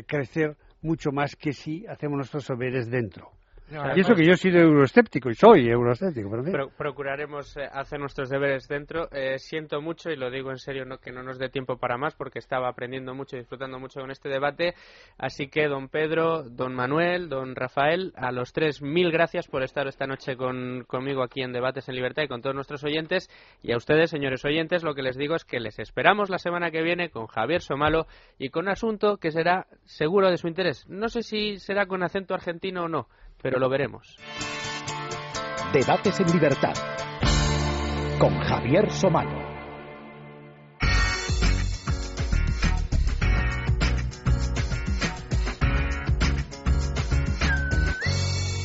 crecer mucho más que si hacemos nuestros saberes dentro y eso que yo he sido euroescéptico y soy euroescéptico. Pero procuraremos eh, hacer nuestros deberes dentro. Eh, siento mucho y lo digo en serio no, que no nos dé tiempo para más porque estaba aprendiendo mucho y disfrutando mucho con este debate. Así que, don Pedro, don Manuel, don Rafael, a los tres, mil gracias por estar esta noche con, conmigo aquí en Debates en Libertad y con todos nuestros oyentes. Y a ustedes, señores oyentes, lo que les digo es que les esperamos la semana que viene con Javier Somalo y con un asunto que será seguro de su interés. No sé si será con acento argentino o no pero lo veremos. Debates en libertad con Javier Somano.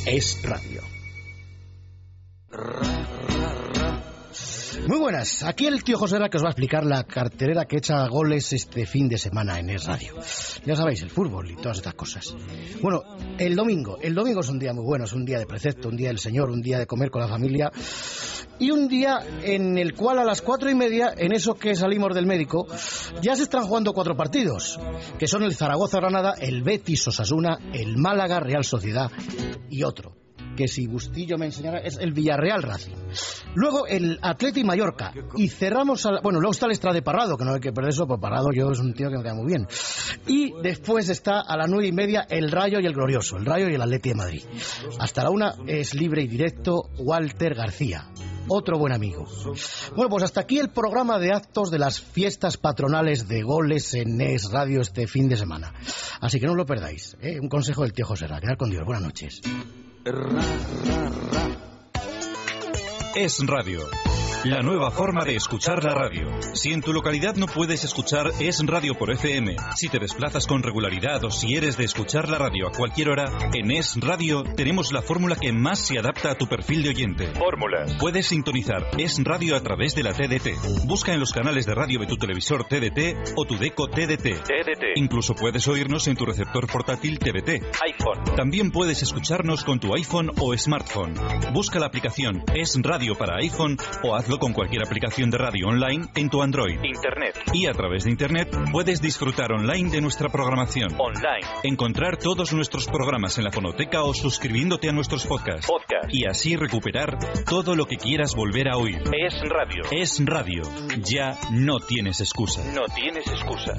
Es radio. Muy buenas, aquí el tío José Ra que os va a explicar la carterera que echa goles este fin de semana en Es Radio. Ya sabéis, el fútbol y todas estas cosas. Bueno, el domingo, el domingo es un día muy bueno, es un día de precepto, un día del Señor, un día de comer con la familia y un día en el cual a las cuatro y media, en eso que salimos del médico, ya se están jugando cuatro partidos, que son el Zaragoza-Granada, el Betis-Osasuna, el Málaga-Real Sociedad y otro que si Bustillo me enseñara, es el Villarreal Racing. Luego el Atleti Mallorca. Y cerramos, a bueno, luego está el Estrade Parrado, que no hay que perder eso, pues Parrado yo es un tío que me queda muy bien. Y después está a las nueve y media el Rayo y el Glorioso, el Rayo y el Atleti de Madrid. Hasta la una es libre y directo Walter García otro buen amigo. Bueno, pues hasta aquí el programa de actos de las fiestas patronales de goles en Es Radio este fin de semana. Así que no lo perdáis. ¿eh? Un consejo del tío José Ra. Quedar con Dios. Buenas noches. ra, ra, ra. Es radio. La nueva forma de escuchar la radio. Si en tu localidad no puedes escuchar Es Radio por FM, si te desplazas con regularidad o si eres de escuchar la radio a cualquier hora, en Es Radio tenemos la fórmula que más se adapta a tu perfil de oyente. Fórmulas. Puedes sintonizar Es Radio a través de la TDT. Busca en los canales de radio de tu televisor TDT o tu deco TDT. TDT. Incluso puedes oírnos en tu receptor portátil TDT. iPhone. También puedes escucharnos con tu iPhone o smartphone. Busca la aplicación Es Radio para iPhone o hazlo con cualquier aplicación de radio online en tu Android. Internet. Y a través de Internet puedes disfrutar online de nuestra programación. Online. Encontrar todos nuestros programas en la fonoteca o suscribiéndote a nuestros podcasts. Podcast. Y así recuperar todo lo que quieras volver a oír. Es radio. Es radio. Ya no tienes excusa. No tienes excusa.